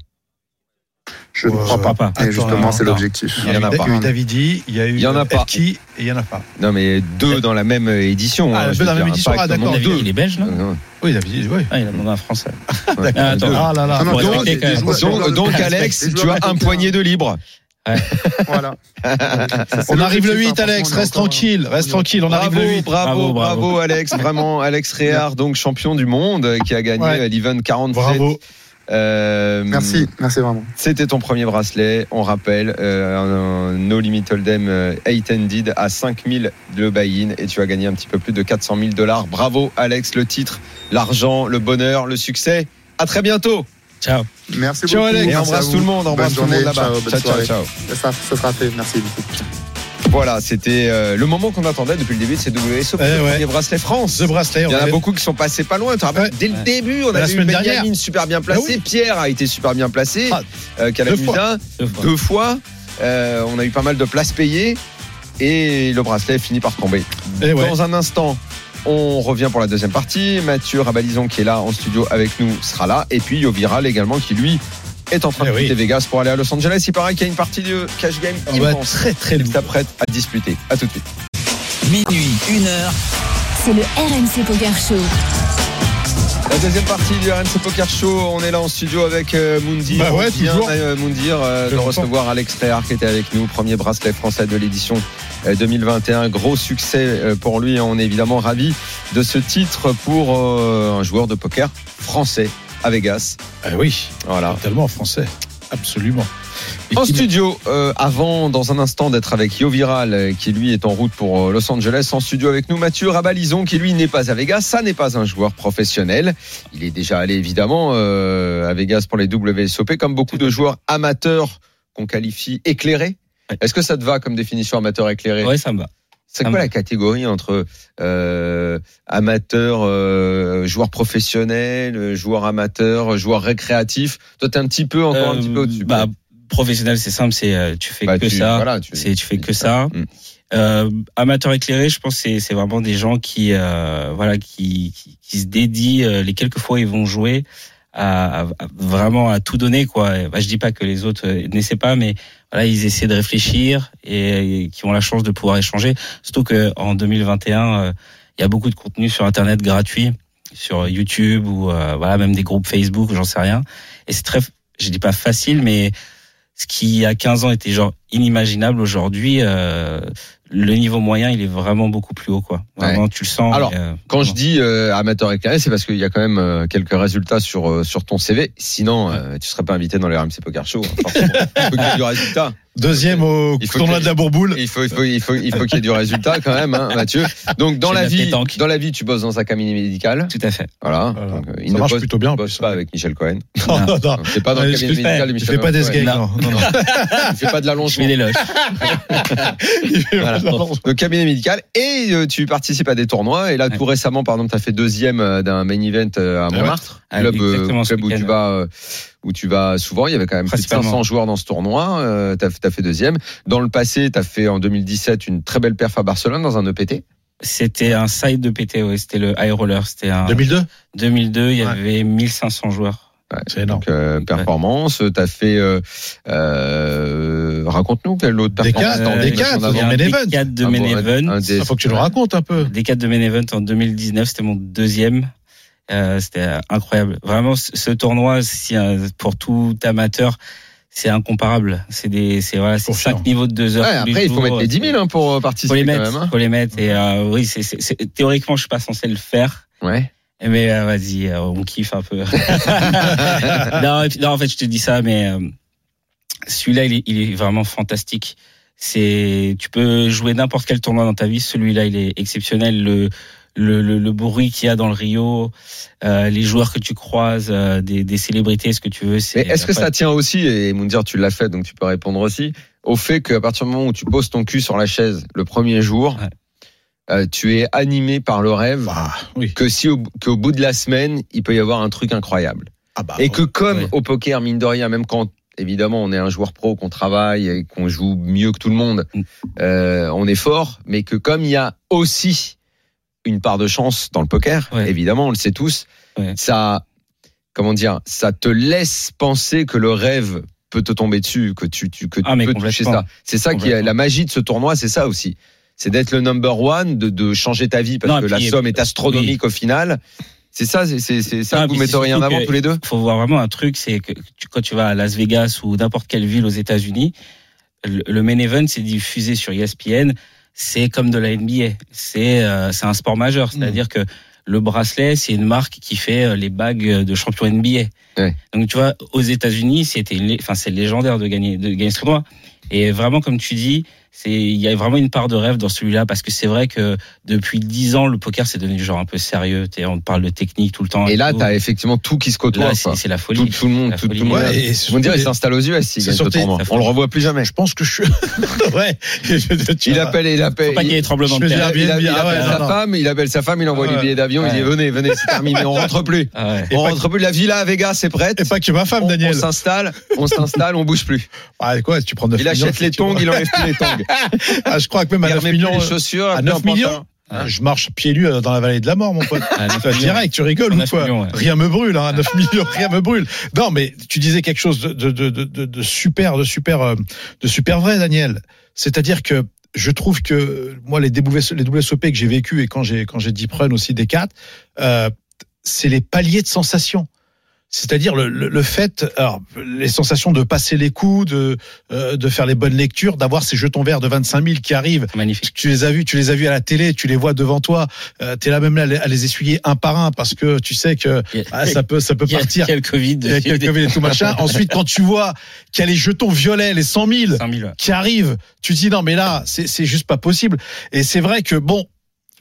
Je ne crois pas. Et justement, c'est l'objectif.
Il y en a
Il y
pas.
a eu Davidi, il y a eu
Il y en a pas.
Elki, et il y en a pas.
Non, mais deux dans la même édition.
Ah,
hein,
deux dans la même
dire,
édition, ah, d'accord.
deux.
Il est belge, non
Non,
Oui, Davidi, oui.
Ah, il a demandé un français. Ah.
Deux.
Ah là là.
Donc, Alex, tu as un poignet de libre.
Voilà.
On arrive le
l'objectif,
8,
hein,
Alex, reste tranquille, reste tranquille, on
bravo,
arrive le 8.
bravo, bravo,
Bravo, bravo.
Alex. Vraiment, Alex Réard, donc champion du monde, qui a gagné
Ouais.
l'event 47.
Bravo.
Euh,
Merci, merci vraiment.
C'était ton premier bracelet, on rappelle, euh, un No Limit Hold'em euh, 8 ended à 5000 de buy-in et tu as gagné un petit peu plus de 400 000 dollars. Bravo Alex, le titre, l'argent, le bonheur, le succès. À très bientôt
Ciao.
Merci
Ciao,
beaucoup.
Alex.
et
Merci à
embrasse tout le monde, embrasse
Bonne
tout le monde
journée,
là-bas.
ciao, bonne
ciao, ciao,
soirée.
ciao.
Ça, ça sera fait. Merci beaucoup.
Voilà, c'était euh, le moment qu'on attendait depuis le début de ces
Eh
le
ouais.
premier bracelet France.
The Bracelet,
Il y en a beaucoup qui sont passés pas loin. Tu te rappelles,
Ouais.
dès le
Ouais.
début, on a vu
semaine
Benjamin super bien placé.
Ah oui.
Pierre a été super bien placé.
Ah,
euh,
deux
fois.
deux fois. Euh, on a eu pas mal de places payées. Et le bracelet finit par tomber.
Eh.
Dans un instant, on revient pour la deuxième partie. Mathieu Rabalison, qui est là en studio avec nous, sera là. Et puis Yo Viral également, qui lui est en train de
Eh oui.
quitter Vegas pour aller à Los Angeles. Il paraît qu'il y a une partie de cash game
On va être
immense.
très très lourd.
s'apprête à disputer. À tout de suite.
Minuit, une heure.
C'est le RMC Poker Show.
La deuxième partie du RMC Poker Show, on est là en studio avec euh, Moundir.
Bah ouais, toujours.
euh, Moundir euh, de recevoir Alex Réard qui était avec nous, premier bracelet français de l'édition euh, 2021. Gros succès euh, pour lui. On est évidemment ravis de ce titre pour euh, un joueur de poker français à Vegas.
Ah oui,
Voilà.
tellement français. Absolument. Et
En studio, euh, avant, dans un instant, d'être avec Yo Viral, euh, qui lui est en route pour euh, Los Angeles, en studio avec nous, Mathieu Rabalison, qui lui n'est pas à Vegas, ça n'est pas un joueur professionnel. Il est déjà allé évidemment euh, à Vegas pour les WSOP, comme beaucoup de joueurs amateurs qu'on qualifie éclairés. Est-ce que ça te va comme définition amateur éclairé?
Ouais, ça me va.
C'est
ça
quoi la catégorie entre euh, amateur, euh, joueur professionnel, euh, joueur amateur, joueur récréatif? Toi, t'es un petit peu encore un
Euh,
petit peu au-dessus.
bah, professionnel, c'est simple, c'est euh, tu fais
Bah,
que
tu-
ça.
voilà, tu-
c'est tu fais que ça.
Mm.
Euh, amateur éclairé, je pense que c'est c'est vraiment des gens qui euh, voilà qui, qui qui se dédient euh, les quelques fois ils vont jouer à, à- à vraiment à tout donner quoi. Bah, je dis pas que les autres euh, n'essaient pas, mais voilà ils essaient de réfléchir et, qui ont la chance de pouvoir échanger. Surtout que en 2021, euh, il y a beaucoup de contenu sur internet gratuit sur YouTube ou euh, voilà même des groupes Facebook, j'en sais rien. Et c'est très, je dis pas facile, mais ce qui a 15 ans était genre inimaginable aujourd'hui. euh, le niveau moyen, il est vraiment beaucoup plus haut, quoi. Vraiment, tu le sens.
Alors,
euh,
Quand je dis euh, amateur éclairé, c'est parce qu'il y a quand même euh, quelques résultats sur euh, sur ton CV. Sinon, euh, tu serais pas invité dans le RMC Poker Show. hein, forcément. il faut qu'il y ait du résultat.
Deuxième au
Il faut
tournoi de la Bourboule.
Il faut il faut il faut il faut qu'il y ait du résultat quand même, hein, Mathieu. Donc dans la vie,
pétanque.
dans la vie, tu bosses dans un cabinet médical.
tout à fait.
Voilà.
Voilà.
Donc, euh, il
Ça
ne
marche
bosse,
plutôt bien, en
bosse pas avec Michel Cohen.
Non, non, non.
C'est pas dans le
Ouais,
cabinet
je fais-
médical de
Il
Michel
fait pas des
Ouais.
non. non, non.
Il fait pas de l'allongement.
Il fait
Voilà. cabinet médical et euh, tu participes à des tournois et là
Ouais.
tout récemment par exemple tu as fait deuxième euh, d'un main event euh, à
ouais.
Montmartre
Ah,
club,
ce
où tu vas euh, où tu vas souvent il y avait quand même plus de
Principalement.
500 joueurs dans ce tournoi euh, tu as, fait deuxième dans le passé tu as fait en 2017 une très belle perf à Barcelone dans un EPT
C'était un side de PT, ouais. C'était le high roller. C'était un
2002
2002. Il y
Ouais.
avait 1500 joueurs.
Ouais,
C'est énorme.
donc euh, performance tu as fait euh, euh, raconte-nous quelle autre
Des
performance
quatre,
t'as
des
envie de
quatre,
mettre en
des
avant
main
des
event.
4 de main event.
des-
Il faut que tu nous racontes un peu.
Des 4 de main event en 2019, c'était mon deuxième. Euh, c'était incroyable. Vraiment, ce tournoi, si, pour tout amateur, c'est incomparable. C'est des, c'est voilà, c'est cinq niveaux de deux heures.
Ouais, après il faut
jours.
mettre les 10 000 hein, pour
Faut
participer
les
quand même hein.
faut les mettre. Et oui, c'est, c'est, c'est- théoriquement, je suis pas censé le faire.
ouais
Mais euh, vas-y, euh, on kiffe un peu. non, en fait, je te dis ça, mais euh, celui-là, il est, il est vraiment fantastique. C'est, tu peux jouer n'importe quel tournoi dans ta vie. Celui-là, il est exceptionnel. Le, le, le, le bruit qu'il y a dans le Rio, euh, les joueurs que tu croises, euh, des, des célébrités, ce que tu veux.
Mais
c'est-
est-ce que ça tient aussi, et Moundir, tu l'as fait, donc tu peux répondre aussi, au fait qu'à partir du moment où tu poses ton cul sur la chaise le premier jour,
Ouais.
Euh, tu es animé par le rêve
Ah, oui.
que si au, qu'au bout de la semaine, il peut y avoir un truc incroyable.
Ah bah,
et que comme
ouais.
au poker, mine de rien, même quand évidemment on est un joueur pro, qu'on travaille et qu'on joue mieux que tout le monde,
Mm.
euh, on est fort, mais que comme il y a aussi une part de chance dans le poker,
Ouais.
évidemment, on le sait tous,
Ouais.
ça, comment dire, ça te laisse penser que le rêve peut te tomber dessus, que tu, tu que
Ah,
tu peux toucher ça. C'est ça qui est la magie de ce tournoi, c'est ça aussi. C'est d'être le number one, de, de changer ta vie parce
Non,
que la somme est astronomique au final. C'est ça, c'est ça
Non,
que vous
c'est
metteriez en avant tous les deux?
faut voir vraiment un truc, c'est que tu- quand tu vas à Las Vegas ou n'importe quelle ville aux États-Unis, le, le main event c'est diffusé sur ESPN, c'est comme de la NBA, c'est euh, c'est un sport majeur,
Mm.
c'est-à-dire que le bracelet c'est une marque qui fait euh, les bagues de champion NBA.
Ouais.
Donc tu vois, aux États-Unis, c'était, enfin c'est légendaire de gagner de gagner ce tournoi. Et vraiment comme tu dis, c'est il y a vraiment une part de rêve dans celui-là parce que c'est vrai que depuis dix ans le poker c'est devenu genre un peu sérieux. On parle de technique tout le temps.
Et là,
tout.
tu as effectivement tout qui se côtoie.
C'est c'est la folie.
Tout, tout le monde, tout, tout le monde.
Ouais, et
On dirait s'installe aux US ce
surtout-
tournoi. On le revoit plus jamais.
Je pense que je suis. ouais.
Il appelle, il appelle.
Faut pas qu'il y ait
il-
tremblement de terre.
il, il
Ah
appelle sa femme, il appelle sa femme, il envoie les billets d'avion, il dit venez, venez, c'est terminé, on rentre plus.
Ah.
On rentre plus, la villa à Vegas c'est prête.
Et pas que ma femme,
On, on
Daniel.
s'installe, on s'installe, on bouge plus.
Ah, quoi, tu prends 9
Il achète les tongs, il enlève plus les tongs.
Ah, je crois que même à
Il
9
remet plus
millions.
les chaussures.
à
peu
9
importe,
millions
hein.
Ah, Je marche pieds nus euh, dans la vallée de la mort, mon pote.
Ah,
Enfin, direct, tu rigoles ou
9
quoi
millions, ouais.
Rien me brûle, hein, 9 millions, rien me brûle. Non, mais tu disais quelque chose de, de, de, de, de super, de super, euh, de super vrai, Daniel. C'est-à-dire que je trouve que moi, les, les WSOP que j'ai vécu et quand j'ai quand j'ai deep run aussi des 4, euh, c'est les paliers de sensations. C'est-à-dire le, le, le fait, alors les sensations de passer les coups, de euh, de faire les bonnes lectures, d'avoir ces jetons verts de 25 000 qui arrivent
magnifique.
tu les as vus, tu les as vus à la télé, tu les vois devant toi, euh, tu es là même là à les- essuyer un par un parce que tu sais que
a-
ah, ça peut ça peut
il
partir.
il y a le Covid.
Il y a quelques et tout machin. Ensuite, quand tu vois qu'il y a les jetons violets, les 100 000
5 000.
qui arrivent, tu te dis non mais là c'est c'est juste pas possible. Et c'est vrai que bon.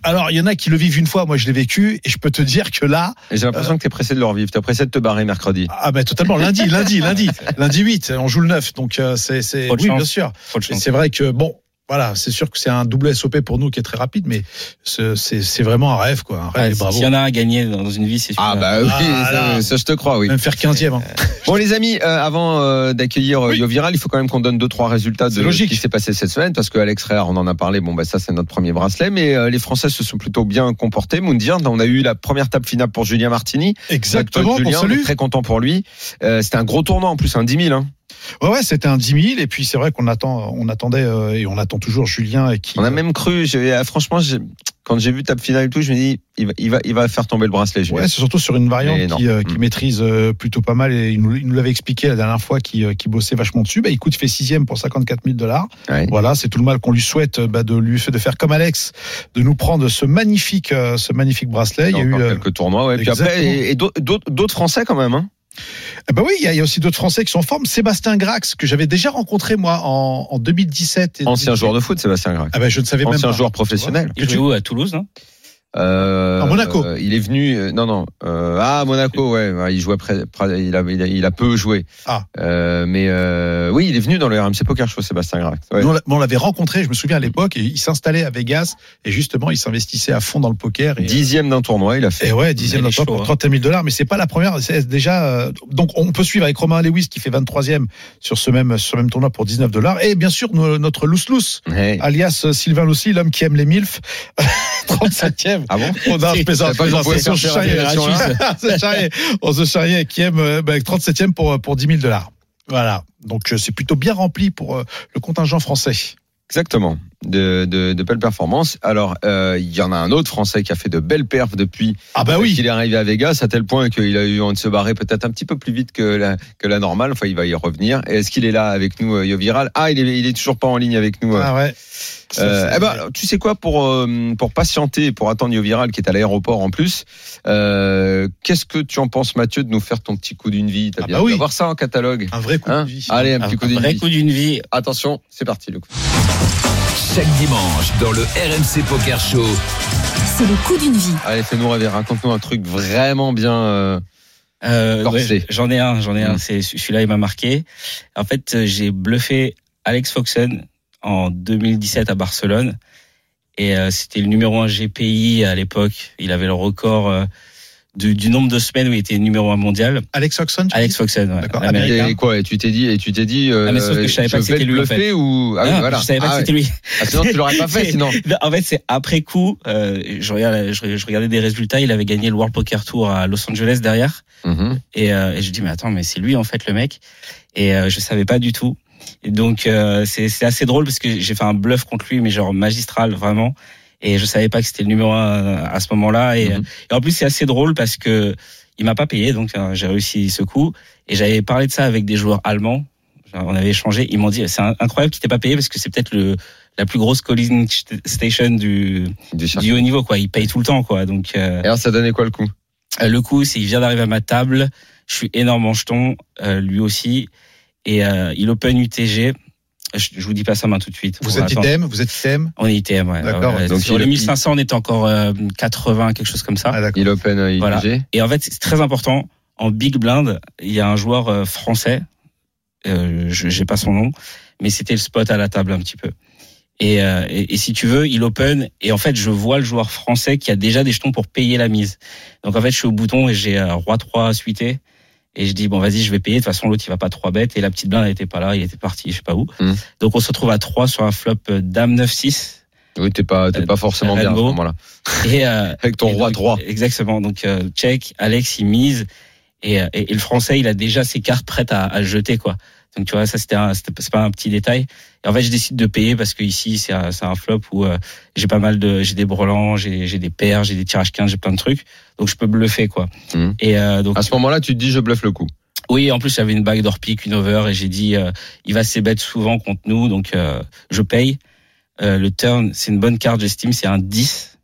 Alors, il y en a qui le vivent une fois, moi je l'ai vécu, et je peux te dire que là,
Et J'ai l'impression que t'es pressé de leur vivre. T'es pressé de te barrer mercredi.
ah ben totalement, lundi, lundi, lundi, lundi 8, on joue le 9, donc euh, c'est, oui,
chance.
bien sûr. C'est vrai que bon, voilà, c'est sûr que c'est un double SOP pour nous qui est très rapide, mais c'est, c'est, c'est vraiment un rêve, quoi. Un rêve.
S'il y en a un à gagner dans une vie, c'est
Ah
celui-là.
bah oui,
Ah,
ça,
là.
ça, je te crois, oui.
Même faire 15e. Hein.
Bon les amis, euh, avant euh, d'accueillir euh,
Oui.
Yo Viral, il faut quand même qu'on donne deux trois résultats de
logique.
ce qui s'est passé cette semaine parce que Alex Réard, on en a parlé. Bon bah ça c'est notre premier bracelet, mais euh, les Français se sont plutôt bien comportés. Moundir, on a eu la première table finale pour Julien Martini.
Exactement,
Julien, on est très content pour lui. Euh, c'était un gros tournoi en plus, un 10 000. Hein.
Ouais, ouais, c'était un 10 000, et puis c'est vrai qu'on attend, on attendait, euh, et on attend toujours Julien, et qui.
On a même cru. euh, franchement, quand j'ai vu table finale et tout, je me dis il va, il va, il va faire tomber le bracelet. Julien.
Ouais, c'est surtout sur une variante qui, euh, qui
Mm.
maîtrise euh, plutôt pas mal et il nous, l'avait expliqué la dernière fois qui, euh, qui bossait vachement dessus. Bah, il fait sixième pour 54 000 dollars.
Ouais.
Voilà, c'est tout le mal qu'on lui souhaite euh, bah, de lui de faire comme Alex, de nous prendre ce magnifique, euh, ce magnifique bracelet. Il y a eu, euh,
quelques tournois. Ouais. Puis après, et, et d'autres Français quand même. Hein.
Eh ben oui, il y, a, il y a aussi d'autres Français qui sont en forme. Sébastien Grax que j'avais déjà rencontré moi en, en 2017. Et
Ancien
2018.
joueur de foot, Sébastien Grec.
Ah ben je ne savais même
Ancien
pas.
joueur professionnel.
Il joue à Toulouse, non?
Euh,
À Monaco.
euh, il est venu. euh, non, non. Euh, ah, Monaco, ouais. il jouait. Près, près- il, a, il, a, il a peu joué.
Ah.
Euh, mais euh, oui, il est venu dans le RMC Poker Show, Sébastien. Ouais.
Nous, on l'a- on l'avait rencontré, je me souviens à l'époque, et il s'installait à Vegas et justement il s'investissait à fond dans le poker. Et,
Dixième d'un tournoi, il a fait.
Et ouais, dixième top
chaud,
pour
hein.
30 000 dollars, mais c'est pas la première. C'est déjà euh, donc on peut suivre avec Romain Lewis qui fait 23e sur ce même sur ce même tournoi pour 19 dollars et bien sûr no- notre Lous Lous alias Sylvain Loussi, l'homme qui aime les milfs, 37e.
Ah bon?
On a
qu'on pouvait
on se charriait, on se charriait, euh, bah, 37e pour pour 10 000 dollars. Voilà, donc euh, c'est plutôt bien rempli pour euh, le contingent français.
Exactement. De, de, de belles performances. Alors, euh, il y en a un autre Français qui a fait de belles perfs depuis
Ah bah oui.
qu'il est arrivé à Vegas, à tel point qu'il a eu envie de se barrer peut-être un petit peu plus vite que la, que la normale. Enfin, il va y revenir. Est-ce qu'il est là avec nous, euh, Yo Viral Ah, il est, il est toujours pas en ligne avec nous. euh.
Ah ouais.
Euh, eh ben, tu sais quoi pour euh, pour patienter, pour attendre Yo Viral qui est à l'aéroport en plus. euh, Qu'est-ce que tu en penses, Mathieu, de nous faire ton petit coup d'une vie? T'as
Ah
bien
bah oui.
d'avoir ça en catalogue.
un vrai coup
Hein?
de vie.
Allez, un
Un
petit coup d'une
vrai
vie.
coup d'une vie.
Attention, c'est parti. Le coup.
Chaque dimanche, dans le RMC Poker Show,
C'est le coup d'une vie.
Allez, fais-nous rêver. Raconte-nous un truc vraiment bien. euh,
Euh, ouais, j'en ai un, j'en ai un.
Mm.
C'est celui-là, il m'a marqué. En fait, euh, j'ai bluffé Alex Foxen en 2017 à Barcelone. Et euh, c'était le numéro un GPI à l'époque. Il avait le record euh, du, du nombre de semaines où il était numéro un mondial.
Alex Oxon, tu
Alex
dis
Foxen, ouais,
D'accord.
Et quoi Et tu t'es dit Et tu t'es dit euh,
Ah, mais sauf que je savais pas que c'était lui, en fait.
ou ah, oui, voilà.
Je savais pas
Ah,
que c'était lui.
Ah, sinon tu l'aurais pas fait sinon.
Non, En fait, c'est après coup. Euh, je, regardais, je, je regardais des résultats. Il avait gagné le World Poker Tour à Los Angeles derrière.
Mhm.
Et, euh, et je dis mais attends mais c'est lui en fait le mec et euh, je savais pas du tout et donc euh, c'est c'est assez drôle parce que j'ai fait un bluff contre lui mais genre magistral vraiment et je savais pas que c'était le numéro un à ce moment-là. Et,
Mhm.
et en plus c'est assez drôle parce que il m'a pas payé. Donc euh, j'ai réussi ce coup. Et j'avais parlé de ça avec des joueurs allemands. Genre, on avait échangé. Ils m'ont dit c'est incroyable qu'il t'ait pas payé parce que c'est peut-être le la plus grosse calling station du,
Du
haut niveau quoi. Il paye tout le temps quoi. Donc euh,
Et alors ça donnait quoi le coup?
Euh, Le coup, c'est il vient d'arriver à ma table. Je suis énorme en jeton, euh, lui aussi, et euh, il open UTG. Je, je vous dis pas ça main tout de suite.
Vous
On
êtes item, vous êtes item.
On est ITM, ouais.
D'accord,
Ouais,
donc
sur les 1500, on était encore euh, 80, quelque chose comme ça.
Ah, d'accord.
Il open euh,
Voilà.
IPG.
Et en fait, c'est très important. En big blind, il y a un joueur euh, français. Euh, je j'ai pas son nom, mais c'était le spot à la table un petit peu. Et, euh, et, et si tu veux, il open et en fait, je vois le joueur français qui a déjà des jetons pour payer la mise. Donc en fait, je suis au bouton et j'ai euh, roi 3 suité. Et je dis bon vas-y je vais payer de toute façon l'autre il va pas trois bêtes et la petite blinde elle était pas là il était parti je sais pas où
Mm.
donc on se retrouve à 3 sur un flop euh, dame 9 6
Oui, t'es pas, t'es
Euh,
pas forcément bien à ce
Rainbow.
moment-là.
et euh,
Avec ton
et
roi
donc,
3.
Exactement. Donc euh, check, Alex il mise et, euh, et, et le français il a déjà ses cartes prêtes à, à jeter quoi. Donc tu vois ça c'était un- c'était c'est pas un petit détail. Et en fait je décide de payer parce que ici c'est un, c'est un flop où euh, j'ai pas mal de j'ai des brelans, j'ai j'ai des paires, j'ai des tirages 15, j'ai plein de trucs. Donc je peux bluffer quoi.
Mhm.
Et euh, donc
À ce moment-là, tu te dis je bluffe le coup.
oui, en plus j'avais une bague d'or pique, une over, et j'ai dit euh, il va s'ébête souvent contre nous, donc euh, je paye. Euh, le turn, c'est une bonne carte, j'estime, c'est un 10.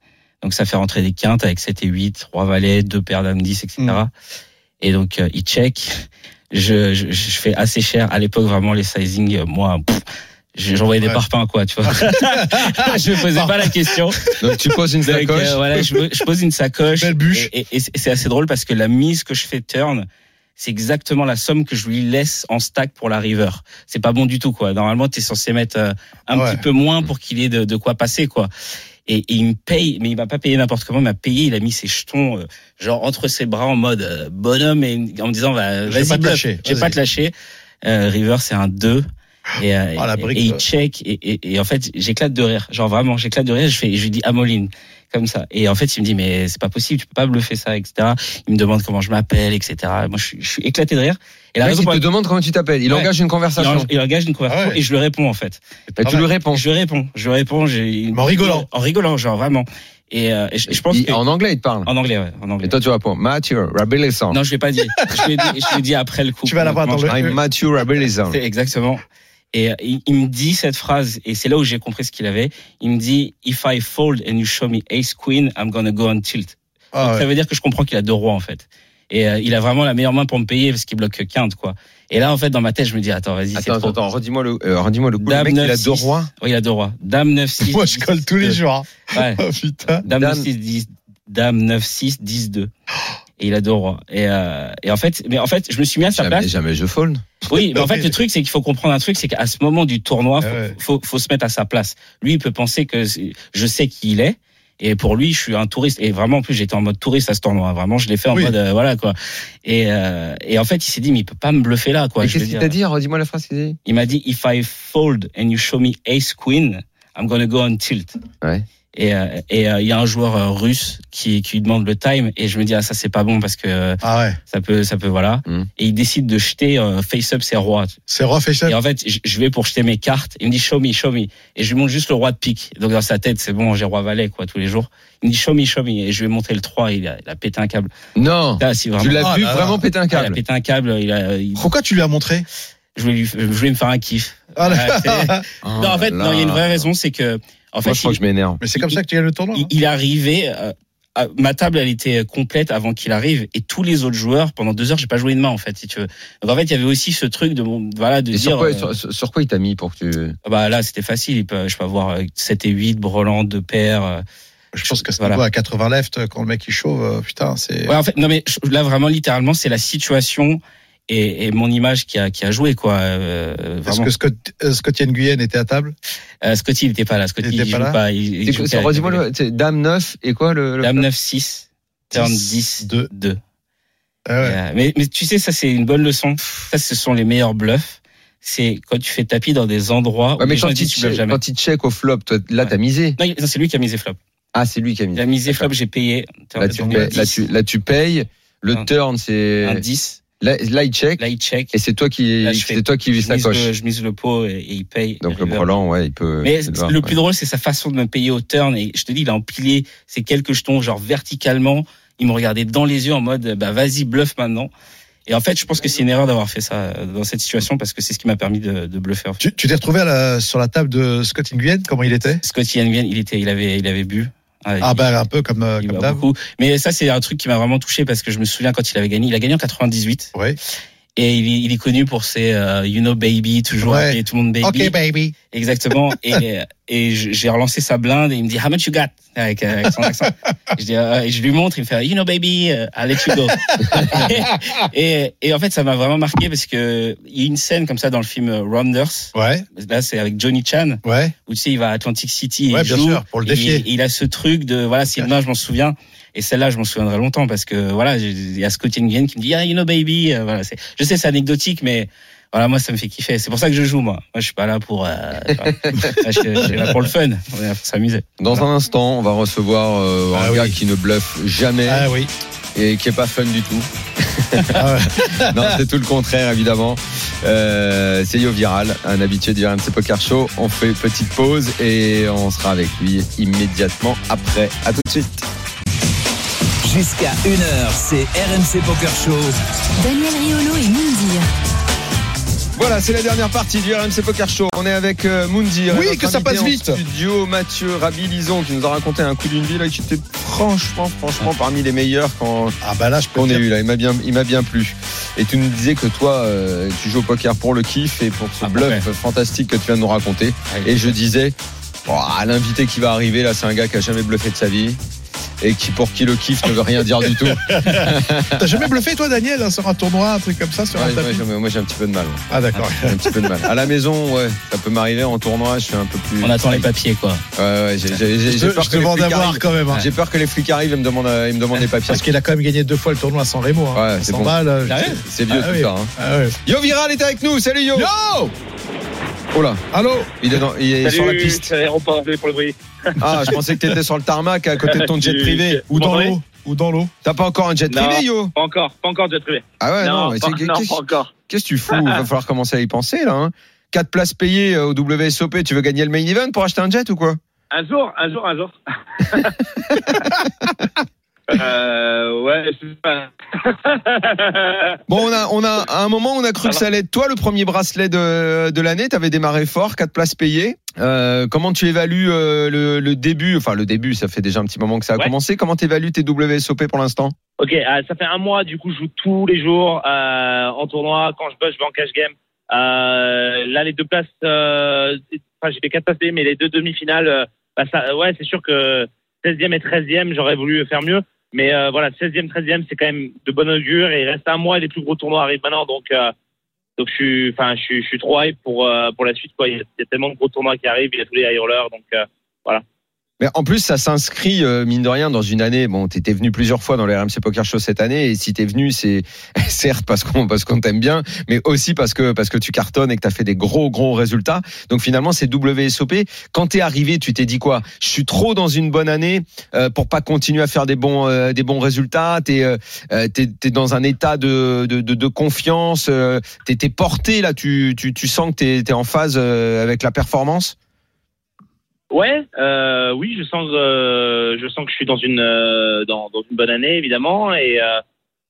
Donc ça fait rentrer des quintes avec 7 et 8, 3 valets, 2 paires d'âme 10, etc. Et donc euh, il check. Je, je, je fais assez cher. À l'époque, vraiment, les sizing, euh, moi, pff, j'envoyais des parpaings, quoi, tu vois. je me posais pas la question.
Donc tu poses une
Donc,
sacoche.
euh, voilà, je, pose une sacoche.
Belle bûche.
Et, et- et c'est assez drôle parce que la mise que je fais turn, c'est exactement la somme que je lui laisse en stack pour la river. C'est pas bon du tout, quoi. Normalement, tu es censé mettre euh, un
Ouais.
petit peu moins pour qu'il ait de, de quoi passer, quoi. Et, et il me paye, mais il m'a pas payé n'importe comment, il m'a payé, il a mis ses jetons, euh, genre entre ses bras en mode euh, bonhomme et en me disant, bah,
Je vais
vas-y,
pas te
bluff.
lâcher,
Je vais
vas-y.
pas te lâcher. Euh, river, c'est un 2. Et, euh,
Oh, la
et- et il check et, et, et en fait j'éclate de rire genre vraiment j'éclate de rire je fais je lui dis Amoline comme ça et en fait il me dit mais c'est pas possible tu peux pas bluffer ça etc il me demande comment je m'appelle etc moi je suis, je suis éclaté de rire et la
mec,
raison
il
pour
te demande comment tu t'appelles. Il
Ouais.
engage une
il,
conversation.
en- il engage une conversation
Ah ouais.
et je lui réponds en fait
Et tu lui réponds.
je lui réponds je lui réponds j'ai
en rigolant.
en rigolant genre vraiment et, euh, et je, je pense
Il-
que
En anglais, il te parle.
en anglais ouais en anglais
Et toi, tu réponds Mathieu Rabelison.
non je l'ai pas dit je lui ai dit, je lui ai dit après le coup
Tu vas l'avoir dans le-
I'm Mathieu Rabelison.
C'est exactement. Et euh, il, me dit cette phrase, et c'est là où j'ai compris ce qu'il avait. Il me dit, If I fold and you show me ace queen, I'm gonna go on tilt.
Ah,
Donc,
ouais.
Ça veut dire que je comprends qu'il a deux rois en fait. Et euh, il a vraiment la meilleure main pour me payer parce qu'il bloque que quinte quoi. Et là en fait dans ma tête je me dis attends vas-y c'est
Attends,
trop.
attends, redis-moi le, euh, redis-moi le coup. Le
Dame
mec, il a
9,
deux
6.
rois.
Oui il a deux rois. Dame 9 6.
Moi, je colle tous les jours. hein.
Ouais.
Oh putain.
Dame,
Dame-
9 6 10 Dame 9 6 10 2. Et il a deux rois. Et, euh, et en fait, mais en fait, je me suis mis à sa place.
Jamais, jamais je fold.
Oui, mais en fait, le truc, c'est qu'il faut comprendre un truc, c'est qu'à ce moment du tournoi, faut,
ouais.
faut, faut se mettre à sa place. Lui, il peut penser que je sais qui il est. Et pour lui, je suis un touriste. Et vraiment, en plus, j'étais en mode touriste à ce tournoi. Vraiment, je l'ai fait en
Oui.
mode, euh, voilà, quoi. Et, euh, et en fait, il s'est dit, mais il peut pas me bluffer là, quoi.
Qu'est-ce qu'il t'a dit? Redis-moi la phrase qu'il dit.
Il m'a dit, if I fold and you show me ace queen, I'm gonna go on tilt.
Ouais.
Et euh, et, euh, il y a un joueur euh, russe qui, qui lui demande le time. Et je me dis, ah, ça, c'est pas bon parce que euh,
Ah ouais.
ça peut, ça peut, voilà.
Mm.
Et il décide de jeter euh, face-up ses rois.
C'est roi face
Et en fait, je- vais pour jeter mes cartes. Il me dit show me, show me. Et je lui montre juste le roi de pique. Donc dans sa tête, c'est bon, j'ai roi valet quoi tous les jours. Il me dit show me, show me. Et je lui ai montré le 3. Il a, il a pété un câble.
Non.
Là, si vraiment.
Tu l'as
Ah
vu
là là.
vraiment péter un
il a
câble.
pété un câble. Il a, il-
Pourquoi tu lui as montré?
Je, voulais lui, je voulais me faire un kiff.
Ah,
c'est- non, en fait,
Oh là
non, il y a une vraie raison, c'est que en
Moi,
fait,
je crois
il,
que je m'énerve.
Mais c'est comme ça que tu gagnes le tournoi.
il-
hein.
il est arrivé euh, ma table, elle était complète avant qu'il arrive, et tous les autres joueurs, pendant deux heures, j'ai pas joué de main en fait, si tu veux. Donc en fait, il y avait aussi ce truc de voilà de
Et
dire.
sur, quoi,
euh,
sur, sur quoi il t'a mis pour que tu.
ah bah là, c'était facile. Il peut, je peux avoir euh, 7 et 8, Breland, deux paires. euh.
Je pense que c'est
Voilà.
à 80 left quand le mec il chauffe. euh, Putain, c'est.
Ouais, en fait, non mais je- là vraiment littéralement, c'est la situation et, et mon image qui a qui a joué quoi. Euh,
Est-ce que Scott, euh, Scott Nguyen était à table?
Euh, Scotty, il était pas là. Scotty,
Il
il,
était pas
joue
là?
pas. Il, il
Redis-moi Dame 9 et quoi le. le
Dame
flop
9 6, turn
10,
10
2.
2.
Ah ouais.
Euh, mais, mais tu sais, ça c'est une bonne leçon. Ça, ce sont les meilleurs bluffs. C'est quand tu fais tapis dans des endroits où
Ouais, mais
les gens
quand
disent
il,
tu bluffes
check,
jamais.
quand il check au flop, toi, là,
Ouais.
t'as misé.
Non, il- c'est lui qui a misé flop.
Ah, c'est lui qui a
Il
misé.
a misé flop, j'ai payé.
Là, tu payes, là,
10,
tu, là, tu payes. Le
Un-
turn, c'est.
un 10.
Là, là, il check.
Là, il check.
Et c'est toi qui, c'est toi qui vis
je,
sa
mise
coche.
le, je mise le pot et, et il paye.
Donc le brelan, ouais, il peut.
Mais le,
ouais.
plus drôle, c'est sa façon de me payer au turn. Et je te dis, il a empilé ces quelques jetons, genre verticalement. Il me regardait dans les yeux en mode, bah vas-y, bluff maintenant. Et en fait, je pense que c'est une erreur d'avoir fait ça euh, dans cette situation parce que c'est ce qui m'a permis de, de bluffer.
Tu tu t'es retrouvé à la- sur la table de Scott Nguyen? Comment il était?
Scotty Nguyen, il était, il avait, il avait bu. Ah,
Ah
il-
bah un peu comme, euh, comme
beaucoup. Mais ça, c'est un truc qui m'a vraiment touché parce que je me souviens quand il avait gagné. Il a gagné en 98
Ouais.
Et il est, il est connu pour ses euh, You know baby, toujours
Ouais.
appeler tout le monde baby.
Ok baby.
Exactement. et et j'ai relancé sa blinde et il me dit How much you got? Avec, euh, avec son accent. je dis, euh, et je lui montre, il me fait You know baby, uh, I'll let you go. et, et en fait, ça m'a vraiment marqué parce que il y a une scène comme ça dans le film euh, Rounders.
Ouais,
Là, c'est avec Johnny Chan
ouais.
où tu sais, il va à Atlantic City et
Ouais,
il
bien
joue.
sûr, pour le
Et
défier.
il, il a ce truc de voilà, c'est une main, je m'en souviens. Et celle-là, je m'en souviendrai longtemps parce que voilà, il y a Scott Nguyen qui me dit, ah, you know, baby. Euh, Voilà, c'est, je sais, c'est anecdotique, mais voilà, moi, ça me fait kiffer. C'est pour ça que je joue, moi. Moi, je suis pas là pour, euh, je, suis- là pour le fun. On est là pour s'amuser.
Dans un instant, on va recevoir euh, un
Ah
gars qui ne bluffe jamais
Ah oui.
et qui est pas fun du tout.
Ah ouais.
non, c'est tout le contraire, évidemment. Euh, c'est Yo Viral, un habitué du RMC Poker Show. On fait petite pause et on sera avec lui immédiatement après. À tout de suite.
Jusqu'à 1h, c'est RMC Poker Show.
Daniel Riolo et Moundir.
Voilà, c'est la dernière partie du RMC Poker Show. On est avec euh, Moundir.
Oui, que ça passe vite.
Studio Mathieu Rabi-Lison qui nous a raconté un coup d'une vie là, qui était franchement, franchement parmi les meilleurs quand
Ah bah là, je
qu'on eu là. Il m'a bien, il m'a bien plu. Et tu nous disais que toi, euh, tu joues au poker pour le kiff et pour ce
Ah,
bluff
ouais.
fantastique que tu viens de nous raconter. Et je disais, oh, l'invité qui va arriver là, c'est un gars qui a jamais bluffé de sa vie et qui pour qui le kiff ne veut rien dire du tout.
T'as jamais bluffé toi, Daniel, hein, sur un tournoi, un truc comme ça, sur
Ouais,
un tapis
moi j'ai un petit peu de mal. ouais.
Ah d'accord.
J'ai un petit peu de mal. À la maison, ouais, ça peut m'arriver. En tournoi, je suis un peu plus.
On attend les papiers, quoi.
Ouais, ouais, j'ai- peur
je
que les flics
quand même. hein.
J'ai peur que les flics arrivent et me demandent, ils me demandent des papiers.
Parce qu'il a quand même gagné deux fois le tournoi sans Remo. Hein.
Ouais, c'est
100
bon.
euh,
Sérieux
C'est vieux
Ah
tout
oui.
ça. hein.
Ah.
Yo Viral est avec nous. Salut Yo.
Yo
Oh là,
Allô
il est, dans- il est sur la piste.
c'est l'aéroport, désolé pour le bruit.
Ah, je pensais que t'étais sur le tarmac à côté de ton jet privé.
Ou dans l'eau Ou dans l'eau
T'as pas encore un jet
Non.
privé, Yo
Pas encore, pas encore de privé.
Ah ouais, non.
non,
mais
pas, non, pas encore.
Qu'est-ce que tu fous? Il va falloir commencer à y penser là. Hein. 4 places payées euh, au WSOP. Tu veux gagner le main event pour acheter un jet ou quoi?
Un jour, un jour, un jour. euh, ouais, je sais pas.
Bon, on a, on a, à un moment, on a cru que ça allait être toi le premier bracelet de, de l'année. T'avais démarré fort, 4 places payées. Euh, comment tu évalues euh, le, le début? Enfin, le début, ça fait déjà un petit moment que ça a
Ouais.
commencé. Comment t'évalues tes WSOP pour l'instant?
Ok, euh, ça fait un mois, du coup, je joue tous les jours en tournoi. Quand je bosse, je vais en cash game. Là, les deux places, enfin, j'ai fait quatre places, mais les deux demi-finales, bah, ça, ouais, c'est sûr que 16e et 13e, j'aurais voulu faire mieux. Mais euh, voilà, 16e, 13e, c'est quand même de bon augure. Et il reste un mois et les plus gros tournois arrivent maintenant. Donc, euh, donc je suis, enfin, je suis, je suis trop hype pour, euh, pour la suite. Quoi. Il, y a, tellement de gros tournois qui arrivent. Il y a tous les high rollers. Donc, euh,
Mais en plus, ça s'inscrit, euh, mine de rien, dans une année. Bon, t'étais venu plusieurs fois dans le RMC Poker Show cette année, et si t'es venu, c'est certes parce qu'on parce qu'on t'aime bien, mais aussi parce que parce que tu cartonnes et que t'as fait des gros gros résultats. Donc finalement, c'est WSOP. Quand t'es arrivé, tu t'es dit quoi? Je suis trop dans une bonne année euh, pour pas continuer à faire des bons euh, des bons résultats. T'es euh, euh, t'es dans un état de de, de, de confiance. Euh, t'es porté là. Tu tu tu sens que t'es t'es en phase avec la performance?
Ouais, euh, oui, je sens, euh, je sens que je suis dans une euh, dans, dans une bonne année évidemment et euh,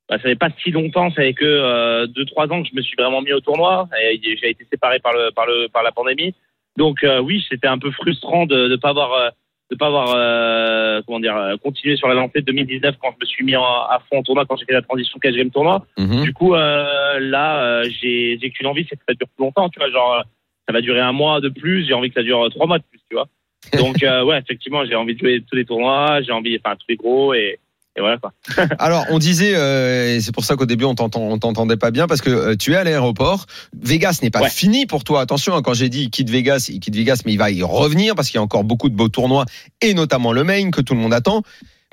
bah, ça fait pas si longtemps, ça fait que euh, deux trois ans que je me suis vraiment mis au tournoi et j'ai été séparé par le par le par la pandémie. Donc euh, oui, c'était un peu frustrant de ne pas avoir de pas avoir euh, comment dire continué sur la lancée de 2019 quand je me suis mis en- à fond en tournoi quand j'ai fait la transition game tournoi.
Mhm.
Du coup, euh, là, j'ai j'ai qu'une envie, c'est que ça dure plus longtemps, tu vois. Genre, ça va durer un mois de plus, j'ai envie que ça dure trois mois de plus, tu vois. Donc, euh, ouais, effectivement, j'ai envie de jouer tous les tournois, j'ai envie, enfin, tous les gros, et, et voilà, quoi.
Alors, on disait, euh, et c'est pour ça qu'au début on t'entend- on t'entendait pas bien parce que euh, tu es à l'aéroport. Vegas n'est pas
Ouais.
fini pour toi. Attention, hein, quand j'ai dit il quitte Vegas, il quitte Vegas, mais il va y revenir parce qu'il y a encore beaucoup de beaux tournois et notamment le main que tout le monde attend.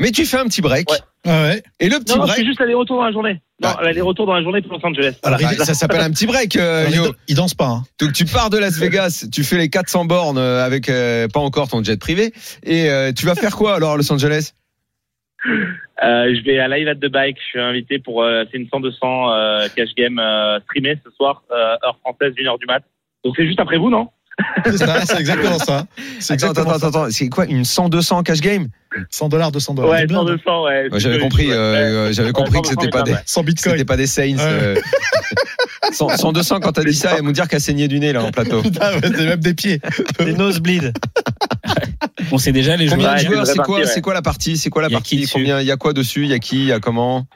Mais tu fais un petit break.
Ouais.
Ah ouais.
Et le petit
Non, non,
break,
c'est juste l'aller-retour dans la journée. Non,
Ah.
l'aller-retour dans la journée pour Los Angeles.
Alors,
ça s'appelle un petit break, euh,
il,
Yo.
il danse pas. Hein.
Donc tu pars de Las Vegas, tu fais les 400 bornes euh, avec euh, pas encore ton jet privé, et euh, tu vas faire quoi alors à Los Angeles?
Euh, je vais à Live at the Bike. Je suis invité pour euh, c'est une 100 200 euh, cash game euh, streamée ce soir euh, heure française 1h du mat. Donc c'est juste après vous, non?
C'est ça, c'est exactement ça. C'est
Attends,
exactement
attends, attends, attends, c'est quoi une 100-200 cash game?
ça. 100 dollars, 200 dollars.
Ouais,
Des
100
blindes.
200, ouais.
Ouais, J'avais compris,
ouais.
euh, j'avais
Ouais,
compris
100,
que c'était
200,
pas des,
ouais.
100 bitcoins.
c'était pas des Saints.
Ouais.
euh. 100, 100, 200 quand t'as dit ça, elle me dire qu'elle saignait du nez là en plateau.
Putain, ouais, c'est même des pieds.
Des nosebleeds. On sait déjà les
Combien
joueurs.
de
Ouais,
joueurs
c'est
quoi, c'est quoi la partie C'est quoi la partie? Combien Il y a quoi dessus? Il y a qui Il y a comment?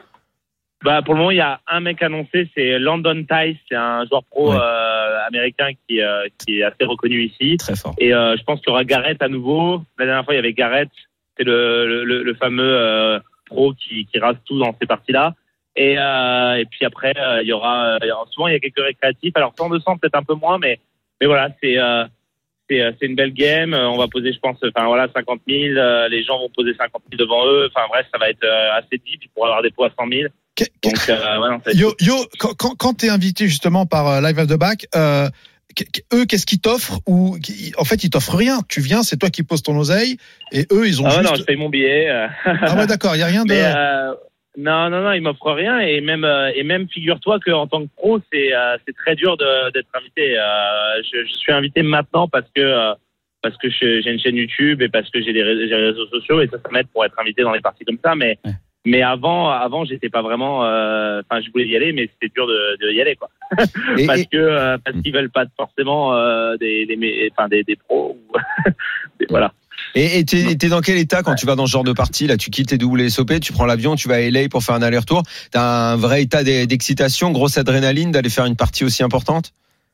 Bah, pour le moment, il y a un mec annoncé, c'est Landon Tice, c'est un joueur pro
Ouais.
euh, américain qui, euh, qui est assez reconnu ici.
Très fort.
Et euh, je pense qu'il y aura Garrett à nouveau. La dernière fois, il y avait Garrett, c'est le, le, le fameux euh, pro qui, qui rase tout dans ces parties-là. Et, euh, et puis après, euh, il y aura euh, souvent il y a quelques récréatifs. Alors 100 200 peut-être un peu moins, mais mais voilà, c'est euh, c'est c'est une belle game. On va poser, je pense, enfin voilà, 50 000. euh, les gens vont poser 50 000 devant eux. Enfin bref, ça va être assez deep. Ils pourront avoir des pots à 100 000. Donc euh, ouais, va être
Yo, yo, quand, quand, quand t'es invité justement par euh, Live at the Back, euh, eux, qu'est-ce qu'ils t'offrent ou en fait ils t'offrent rien. Tu viens, c'est toi qui poses ton oseille et eux ils ont
Ah
juste.
non, je paye mon billet.
Ah ouais, d'accord, il y a rien de.
Mais euh, non, non, non, il m'offre rien et même et même figure-toi qu'en tant que pro, c'est euh, c'est très dur d'être invité. Euh, je, je suis invité maintenant parce que euh, parce que j'ai une chaîne YouTube et parce que j'ai des, ré- j'ai des réseaux sociaux et ça, ça m'aide pour être invité dans les parties comme ça. Mais
Ouais.
Mais avant, avant, j'étais pas vraiment. euh, Enfin, je voulais y aller, mais c'était dur de, de y aller, quoi. Parce que euh, parce qu'ils veulent pas forcément euh, des des enfin des, des pros. des- voilà.
Et t'es t'es dans quel état quand tu vas dans ce genre de partie Là, tu quittes tes WSOP, tu prends l'avion, tu vas à LA pour faire un aller-retour. T'as un vrai état d'e- d'excitation, grosse adrénaline d'aller faire une partie aussi importante?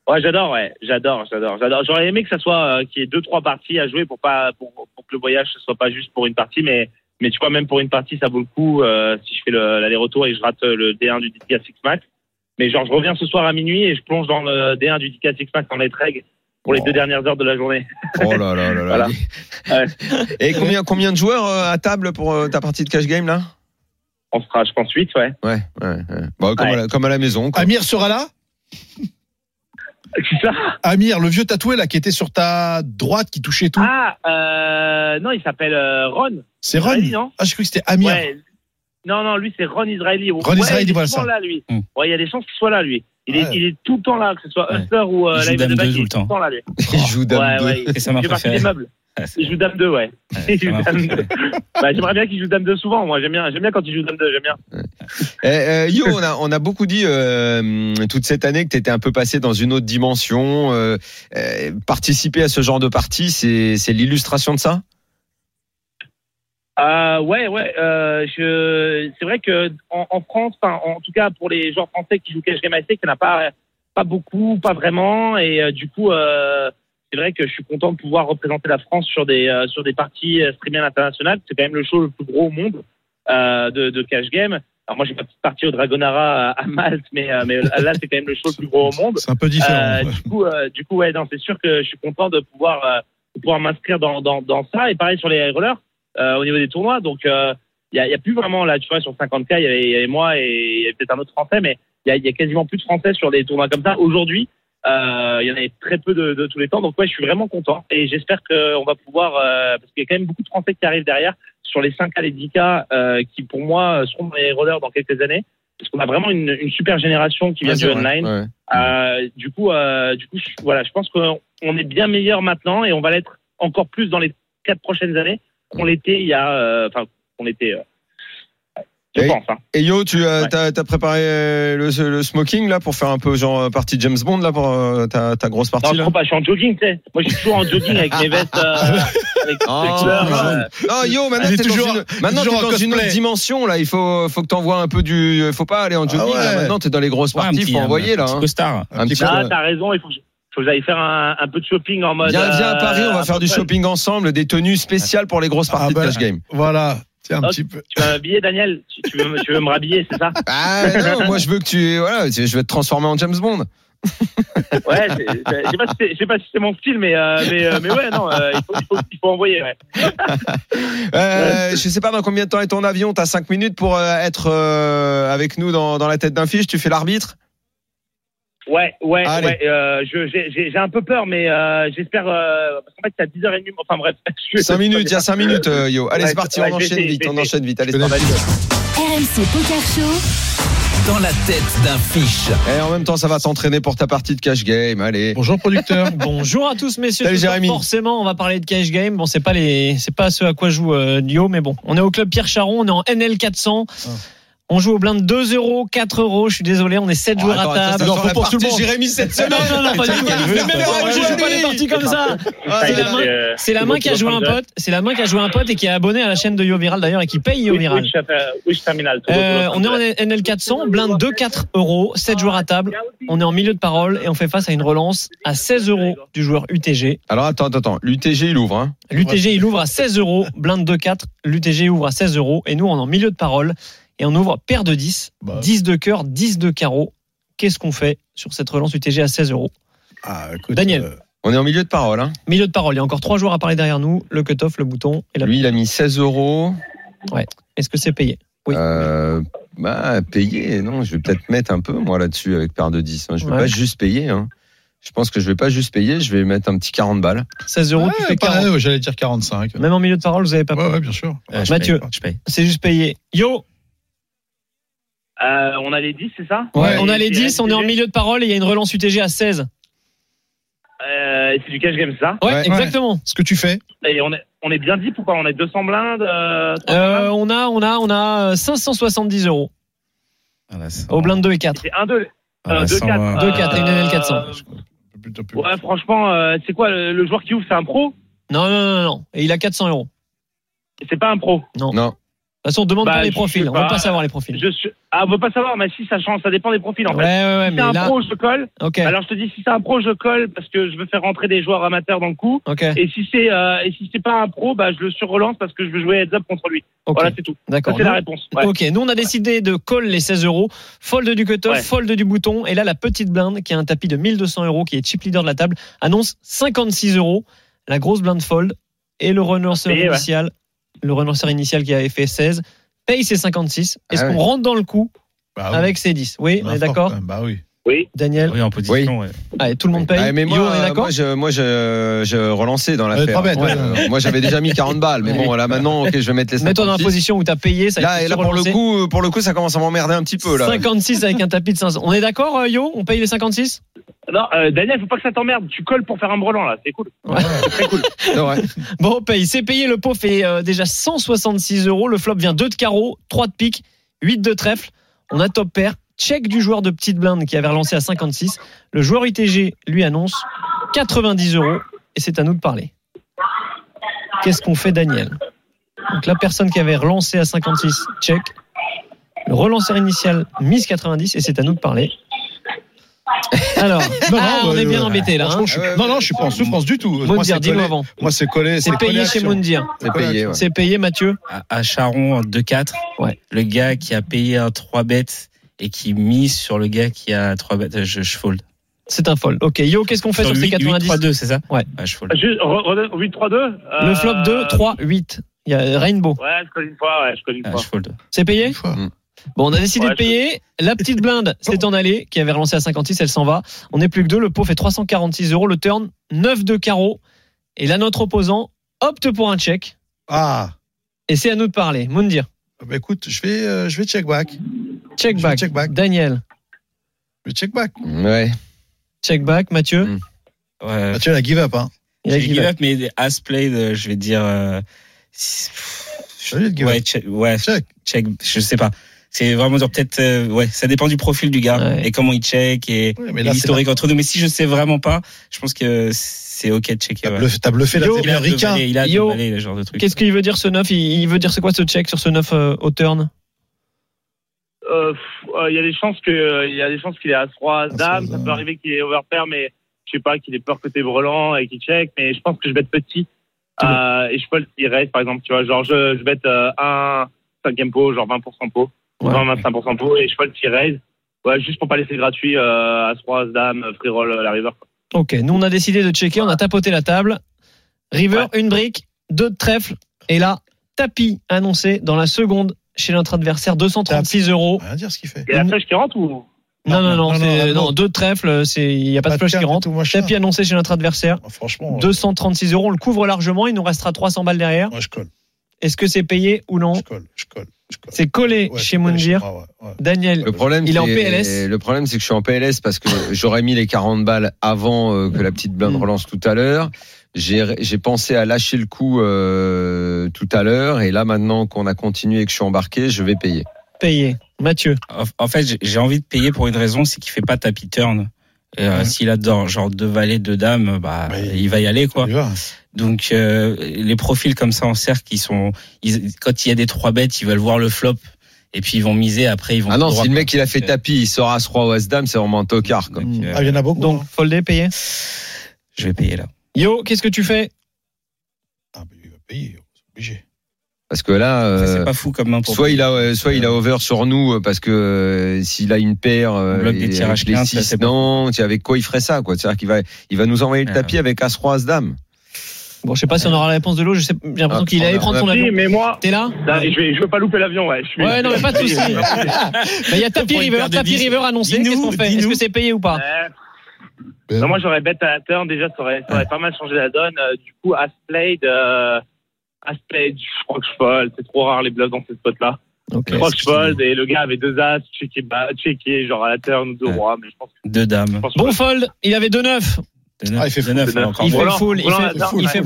Ouais, j'adore, ouais, j'adore, j'adore, j'adore. J'aurais aimé que ça soit euh, qu'il y ait deux, trois parties à jouer pour pas pour, pour que le voyage ce soit pas juste pour une partie, mais mais tu vois même pour une partie ça vaut le coup euh, si je fais le- l'aller-retour et que je rate euh, le D1 du DK Six Max. Mais genre je reviens ce soir à minuit et je plonge dans le D1 du DK Six Max en letreg pour les
Oh.
deux dernières heures de la journée.
Oh là là là là.
Voilà. Ouais.
Et combien combien de joueurs euh, à table pour euh, ta partie de cash game là?
On sera, je pense, 8, ouais.
Ouais, ouais, ouais. Bon, comme,
Ouais.
À la, comme à la maison. Quoi.
Amir sera là?
Ça
Amir, le vieux tatoué là qui était sur ta droite, qui touchait tout.
Ah, euh, non, il s'appelle euh, Ron.
c'est Ron.
Israeli, non
Ah, j'ai cru que c'était Amir.
Ouais. Non, non, lui, c'est Ron Israeli.
Ron
ouais,
Israeli,
il est
voilà
souvent
ça.
là, lui.
Hmm.
Ouais, il y a des chances qu'il soit là, lui. Il, est,
Ouais.
il est tout le temps là, que ce soit
Ouais.
Hustler ou euh,
Il joue
Live at the
Dame
Back,
2
il
tout
est
le temps.
tout le temps là, lui.
Il joue Dame
ouais,
2.
ouais.
C'est ça ma
Il fait partie
préférée.
des meubles. Il joue Dame 2, ouais.
Ouais,
Il
c'est
joue
ma
Dame 2.
préférée.
Bah, j'aimerais bien qu'il joue Dame 2 souvent, moi. J'aime bien, j'aime bien quand il joue Dame 2, j'aime bien.
Eh, euh, Yo, on a, on a beaucoup dit euh, toute cette année que tu étais un peu passé dans une autre dimension. euh, euh, participer à ce genre de partie, c'est l'illustration de ça?
Euh, ouais, ouais. Euh, je, c'est vrai que en, en France, en tout cas pour les joueurs français qui jouent Cash Game il n'y en a pas, pas beaucoup, pas vraiment. Et euh, du coup, euh, c'est vrai que je suis content de pouvoir représenter la France sur des euh, sur des parties euh, streaming internationales. C'est quand même le show le plus gros au monde euh, de, de Cash Game. Alors moi, j'ai pas partie au Dragonara à, à Malte, mais euh, mais là, c'est quand même le show le plus gros au monde.
C'est un peu différent.
Du coup, du coup, ouais, non, c'est sûr que je suis content de pouvoir, de pouvoir m'inscrire dans, dans, dans ça. Et pareil sur les rollers, au niveau des tournois. Donc, il y, a, il y a plus vraiment là, tu vois, sur 50K, il y avait, il y avait moi et peut-être un autre Français, mais il y a, y a quasiment plus de Français sur des tournois comme ça. Aujourd'hui, euh, il y en avait très peu de, de tous les temps. Donc, ouais, je suis vraiment content. Et j'espère qu'on va pouvoir, euh, parce qu'il y a quand même beaucoup de Français qui arrivent derrière sur les 5K, les 10K, euh, qui pour moi seront les rollers dans quelques années. Parce qu'on a vraiment une, une super génération qui vient
Ouais,
du
vrai.
online.
Ouais.
Euh, du coup, euh, du coup, je, voilà, je pense qu'on on est bien meilleur maintenant et on va l'être encore plus dans les quatre prochaines années qu'on l'était il y a, euh, enfin, qu'on était euh, Je
Et-
pense. Hein.
Et Yo, tu as,
Ouais.
préparé euh, le, le smoking là pour faire un peu genre euh, partie James Bond là pour euh, ta, ta grosse
Non,
partie
je
là?
crois pas. Je suis en jogging, tu sais. Moi, je suis toujours en jogging avec mes vestes. Euh, avec
Oh,
couleurs.
non.
euh,
Non, Yo, maintenant
Il
t'es
toujours-
dans, une, maintenant
toujours
t'es
en
dans une autre dimension là. Il faut, faut que t'envoies un peu du. Faut pas aller en jogging.
Ah ouais.
là. Maintenant t'es dans les grosses
Ouais, un
parties.
petit-
faut
un
envoyer là.
petit
hein. Un petit
Ah, t'as raison. Il faut que, faut que faire un, un peu de shopping en mode.
Viens, viens à Paris, on va faire du shopping ensemble, des tenues spéciales pour les grosses
Ah
parties
bah,
de cash game.
Voilà. Tiens, un petit peu.
Tu vas m'habiller, Daniel tu, tu veux, me- tu veux me rhabiller, c'est ça?
Ah non, moi je veux que tu, voilà, je vais te transformer en James Bond.
Ouais, je sais pas si c'est- je sais pas si c'est mon style, mais, euh, mais, euh, mais ouais, non, euh, il, faut, il, faut, il faut envoyer, ouais.
Euh, je sais pas dans combien de temps est ton avion. T'as 5 minutes pour être avec nous dans, dans la tête d'un fiche. Tu fais l'arbitre.
Ouais, ouais,
Allez.
ouais. Euh, je- j'ai- j'ai j'ai un peu peur, mais euh, j'espère. Euh, parce qu'en fait, c'est à 10h30. Enfin bref. je-
5 minutes, il y a 5 minutes, euh, Yo. Allez,
Ouais,
c'est parti,
ouais,
on enchaîne vite, on enchaîne vite. Allez, c'est parti.
RMC Poker Show.
Dans la tête d'un fiche.
Et en même temps, ça va t'entraîner pour ta partie de cash game. Allez.
Bonjour, producteur.
Bonjour à tous messieurs.
Salut, Jérémy.
Forcément, on va parler de cash game. Bon, c'est pas les, c'est pas ce à quoi joue euh, mais bon, on est au club Pierre Charon, on est en NL 400. On joue au blind 2 euros, 4 euros. Je suis désolé, on est 7 joueurs
Attends,
à table.
la
pour tout le monde.
Jérémy cette semaine.
Non, non, non, pas du tout. Je joue pas les parties comme ça.
Ah,
C'est
il
la
a-
main,
euh,
c'est la main qui a joué un pote. C'est la main qui a joué un pote et qui est abonné à la chaîne de Yo Viral d'ailleurs et qui paye Yo
Oui,
Viral.
oui, je fais- oui, je terminal. Tout
Euh, on est en NL 400, blind 2, 4 euros, 7 joueurs à table. On est en milieu de parole et on fait face à une relance à 16 euros du joueur UTG.
Alors attends, attends, attends. L'UTG il ouvre. Hein.
L'UTG, il ouvre à 16 euros. Blind 2-4. L'UTG ouvre à 16 euros. Et nous, on est en milieu de parole. Et on ouvre paire de 10.
Bah.
10 de cœur, 10 de carreau. Qu'est-ce qu'on fait sur cette relance UTG à 16 euros
Ah, écoute,
Daniel.
euh,
On est en milieu de parole. Hein.
Milieu de parole. Il y a encore 3 joueurs à parler derrière nous. Le cut-off, le bouton et la.
Lui il a mis 16 euros.
Est-ce que c'est payé Oui.
Euh, bah, payer, non, je vais peut-être mettre un peu, moi, là-dessus, avec paire de 10. hein. Je vais
Ouais.
pas juste payer. Hein. Je pense que je vais pas juste payer, je vais mettre un petit 40 balles.
16 euros, tu
ouais,
fais 40.
pareil, ouais, J'allais dire 45.
Même en milieu de parole, vous n'avez pas
Ouais, ouais, bien sûr.
Euh, je
Mathieu.
paye, Je paye.
C'est juste payé. Yo
Euh, on a les 10, c'est ça
Ouais, On a les
Et-
10, on est en milieu de parole et il y a une relance UTG à 16.
Euh, et c'est du cash game, ça
Ouais,
Ouais.
exactement.
Ce que tu fais,
Et on est, on est bien dit pourquoi On est 200 blindes euh, 300
Euh,
blindes?
on a, on a, on a euh, 570 euros
Voilà, ça
au blind 2 et 4.
C'est 1, 2.
Voilà,
euh, deux,
ça
quatre.
va.
2 4 et une NL 400.
Euh. Ouais, franchement, euh, c'est quoi le, le joueur qui ouvre C'est un pro?
Non, non, non, non. Et il a 400 euros.
C'est pas un pro?
Non.
De toute façon, on demande
Bah,
pas les profils.
sais
On veut
pas.
pas savoir les profils.
Je suis... Ah, on veut pas savoir, mais si ça change, ça dépend des profils en
Ouais,
fait.
ouais, ouais,
Si c'est un
là.
pro, je colle. Alors je te dis, si c'est un pro, je colle parce que je veux faire rentrer des joueurs amateurs dans le coup. Et si c'est euh, et si c'est pas un pro, bah je le surrelance parce que je veux jouer heads up contre lui. Voilà, c'est tout.
D'accord.
c'est la réponse. Ouais.
Ok, nous on a décidé de call les 16 euros, fold du cutoff,
Ouais.
fold du bouton, et là la petite blinde qui a un tapis de 1200 euros, qui est chip leader de la table, annonce 56 euros, la grosse blinde fold, et le
ouais.
initial, le renonceur initial qui avait fait 16, paye ses 56. Est-ce
Ah
qu'on
ouais.
rentre dans le coup
Bah oui.
avec ses 10 Oui, on est d'accord?
Bah oui.
Oui.
Daniel?
Oui, en position. ouais.
Allez, tout le monde paye.
Ah, mais moi,
Yo, on est d'accord?
moi, je, moi, je, je relançais dans l'affaire.
ouais.
Euh, moi, j'avais déjà mis 40 balles, mais bon, là, maintenant, ok, je vais mettre les 56.
Mets-toi dans la position où tu as payé, ça
Là, et là, pour le coup, pour le coup, ça commence à m'emmerder un petit peu, là.
56 avec un tapis de 500. On est d'accord, euh, Yo? On paye les 56
Non, euh, Daniel, faut pas que ça t'emmerde. Tu colles pour faire un brelan là, c'est cool. C'est très cool.
Bon, on paye. C'est payé. Le pot fait euh, déjà 166 euros. Le flop vient 2 de carreau, 3 de pique, 8 de trèfle. On a top pair. Check du joueur de petite blinde qui avait relancé à 56. Le joueur ITG lui annonce 90 euros. Et c'est à nous de parler. Qu'est-ce qu'on fait, Daniel? Donc la personne qui avait relancé à 56, check. Le relanceur initial mise 90 et c'est à nous de parler. Alors,
Non, non,
ah, on
bah,
est bien
euh,
embêté là. Hein
je
Ah ouais,
Non, non, je suis pas en souffrance du tout. Moi,
Moundir,
c'est
dis-nous
collé.
avant.
Moi, c'est collé.
C'est
collé
payé chez. Moundir.
C'est payé, ouais.
C'est payé, Mathieu?
À, à Charon, 2-4.
Ouais.
Le gars qui a payé un 3 bêtes et qui mise sur le gars qui a 3 bêtes, je, je fold.
C'est un fold. Ok, Yo, qu'est-ce qu'on fait sur, ces 90
3-2, c'est ça?
Ouais.
je fold.
Juste, re- redonne- 8-3-2. euh,
Le flop 2, 3, 8. Il y a Rainbow.
Ouais, je connais une fois, ouais, je connais une
Ah,
fois.
je fold.
C'est payé?
Une fois.
Bon, on a décidé
Ouais,
de payer. La petite blinde s'est en allée, qui avait relancé à 56, elle s'en va. On n'est plus que deux. Le pot fait 346 euros. Le turn, 9 de carreau. Et là, notre opposant opte pour un check.
Ah.
Et c'est à nous de parler. Moundir.
Bah écoute, je vais, euh, je vais check back.
Check
Je
back.
check back.
Daniel.
Je vais check back.
Ouais.
Check back. Mathieu.
Mm.
Ouais.
Ah, as la give up, hein.
Il a give up.
up, mais as played, euh, je vais dire. euh,
gars.
Ouais, check, ouais,
Check.
check, je sais pas. C'est vraiment dur. Peut-être, euh, ouais, ça dépend du profil du gars
Ouais.
et comment il check et,
Ouais, là,
l'historique entre nous. Mais si je sais vraiment pas, je pense que c'est ok de checker.
T'as
ouais.
bluffé, t'as bluffé la
Yo,
Il a valets, il a
Yo.
le genre de truc.
Qu'est-ce qu'il veut dire ce 9 il, il veut dire c'est quoi ce check sur ce 9 euh, au turn?
Euh, euh, Il y a des chances que, euh, il y a des chances qu'il est à 3
As-Roi,
dames. Ça peut arriver qu'il est overpair, mais je sais pas qu'il ait peur côté brelan et qu'il check. Mais je pense que je bête petit. Euh, et je peux le tirer, par exemple, tu vois. Genre, je, je bête euh, un cinquième pot, genre 20% pot.
Ouais.
20-25% pot. Et je peux le tirer. Ouais, juste pour pas laisser gratuit euh, à 3 dames, free roll, euh, la river. quoi.
Ok, nous on a décidé de checker, on a tapoté la table. River, une brique, deux de trèfle, et là, tapis annoncé dans la seconde chez notre adversaire, 236 euros.
Rien dire ce qu'il fait.
Il y a la flèche qui rentre ou?
Non, non, non,
non, non,
non, deux de trèfle, c'est- il n'y a pas de flush qui rentre. Tapis annoncé chez notre adversaire,
Ah, Franchement,
236 euros, on le couvre largement, il nous restera 300 balles derrière.
moi je colle.
Est-ce que c'est payé ou non
Je colle. Je colle.
C'est collé
Ouais,
chez Moundir.
je- ouais, ouais.
Daniel,
Le problème,
Il est en
c'est-
PLS.
Le problème, c'est que je suis en PLS parce que j'aurais mis les 40 balles avant euh, que la petite blinde
Mm.
relance tout à l'heure. J'ai pensé à lâcher le coup euh, tout à l'heure et là maintenant qu'on a continué et que je suis embarqué, je vais payer.
payé. Mathieu,
En- fait, j'ai- envie de payer pour une raison, c'est qu'il fait pas tapis turn. Euh,
Ouais.
S'il a dans, genre deux valets, deux dames, bah, il va y aller quoi. Donc euh, les profils comme ça en cercle, ils sont, ils- quand il y a des trois bêtes, ils veulent voir le flop et puis ils vont miser. Après ils vont.
Ah non, si le mec il a fait tapis, il sort à 3 ou dame, c'est vraiment un tocard. Quoi.
euh,
Ah, il y en a beaucoup.
donc
hein.
foldé, payé.
je vais payer là.
Yo, qu'est-ce que tu fais?
Ah, mais il va payer. C'est obligé.
Parce que là, euh,
c'est pas fou comme main pour.
soit il a, euh, soit il a over sur nous euh, parce que euh, s'il a une paire, euh,
bloque des tirages
les
ça,
six,
c'est pas
non, tu sais, avec quoi il ferait ça quoi C'est-à-dire qu'il va, il va nous envoyer le
Ah.
tapis avec as 3 as dame.
Bon, je sais pas si on aura la réponse de l'eau, je sais, j'ai l'impression
Ah,
qu'il allait prendre son
Si,
avion.
mais moi,
T'es là
je, vais, je veux pas louper l'avion, ouais. Je suis-
Ouais, non, mais pas de souci. Mais il y a
une
river,
dix.
river annoncé. Qu'est-ce qu'on fait Est-ce que c'est payé ou pas
Ouais.
Ben,
Non, moi j'aurais bête à la turn, déjà ça aurait, ça aurait pas mal changé la donne. Euh, du coup, as played, euh, as played, je crois que je fold. C'est trop rare les bluffs dans ces spots-là.
Ok.
Je crois que je fold et le gars avait deux as, checké, bah, checké genre à la turn ou deux
Ouais.
rois, mais je pense que
Deux dames.
je pense que-
Bon fold, il avait 2-9.
De neuf-
Ah, il fait
neuf,
de neuf.
encore
Il fait
Brelan,
full, il fait, il
ouais.
fait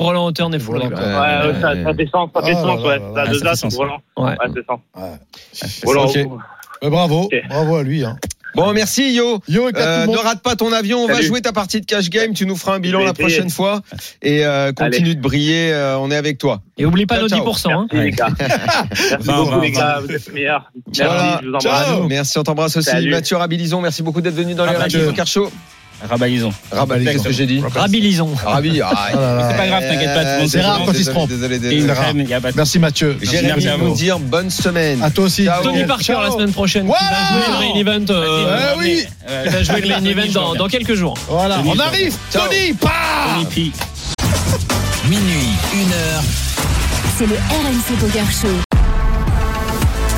Euh,
ça, ça fait sens, ça fait
là,
ouais. Ça
ça fait
Brelan.
Ouais.
Brelan.
Ok.
Ben, bravo. Bravo à lui. Hein.
Bon, merci Yo.
Yo,
Euh, ne rate pas ton avion, on va jouer ta partie de cash game, tu nous feras un bilan la prochaine fois et euh, continue de briller, euh, on est avec toi.
Et oublie pas
Ciao,
nos
ciao.
10%. Hein.
Merci les gars. Merci beaucoup
va,
les gars, vous êtes meilleurs. Merci,
Voilà.
je vous embrasse.
Merci, on t'embrasse aussi.
Salut.
Mathieu Rabilison, merci beaucoup d'être venu dans le
Ah,
Radio
Mathieu.
Poker Show.
Rabalison.
Rabalison, qu'est-ce que j'ai dit
Rabilisons.
Rabi, ah,
Ah.
C'est pas grave, t'inquiète pas, tout
C'est rare quand il se trompe.
Désolé, désolé.
rare.
crème, y a pas de-
Merci Mathieu.
Jérémy
Merci à vous
dire bonne semaine.
À toi aussi.
Ciao.
Tony Parker la semaine prochaine qui va jouer le main event. euh,
Ouais, oui.
qui va jouer le main event dans, dans quelques jours.
Voilà,
Tony,
on arrive.
Ciao.
Tony, pas.
Tony P.
Minuit, une heure.
C'est le RMC Poker Show.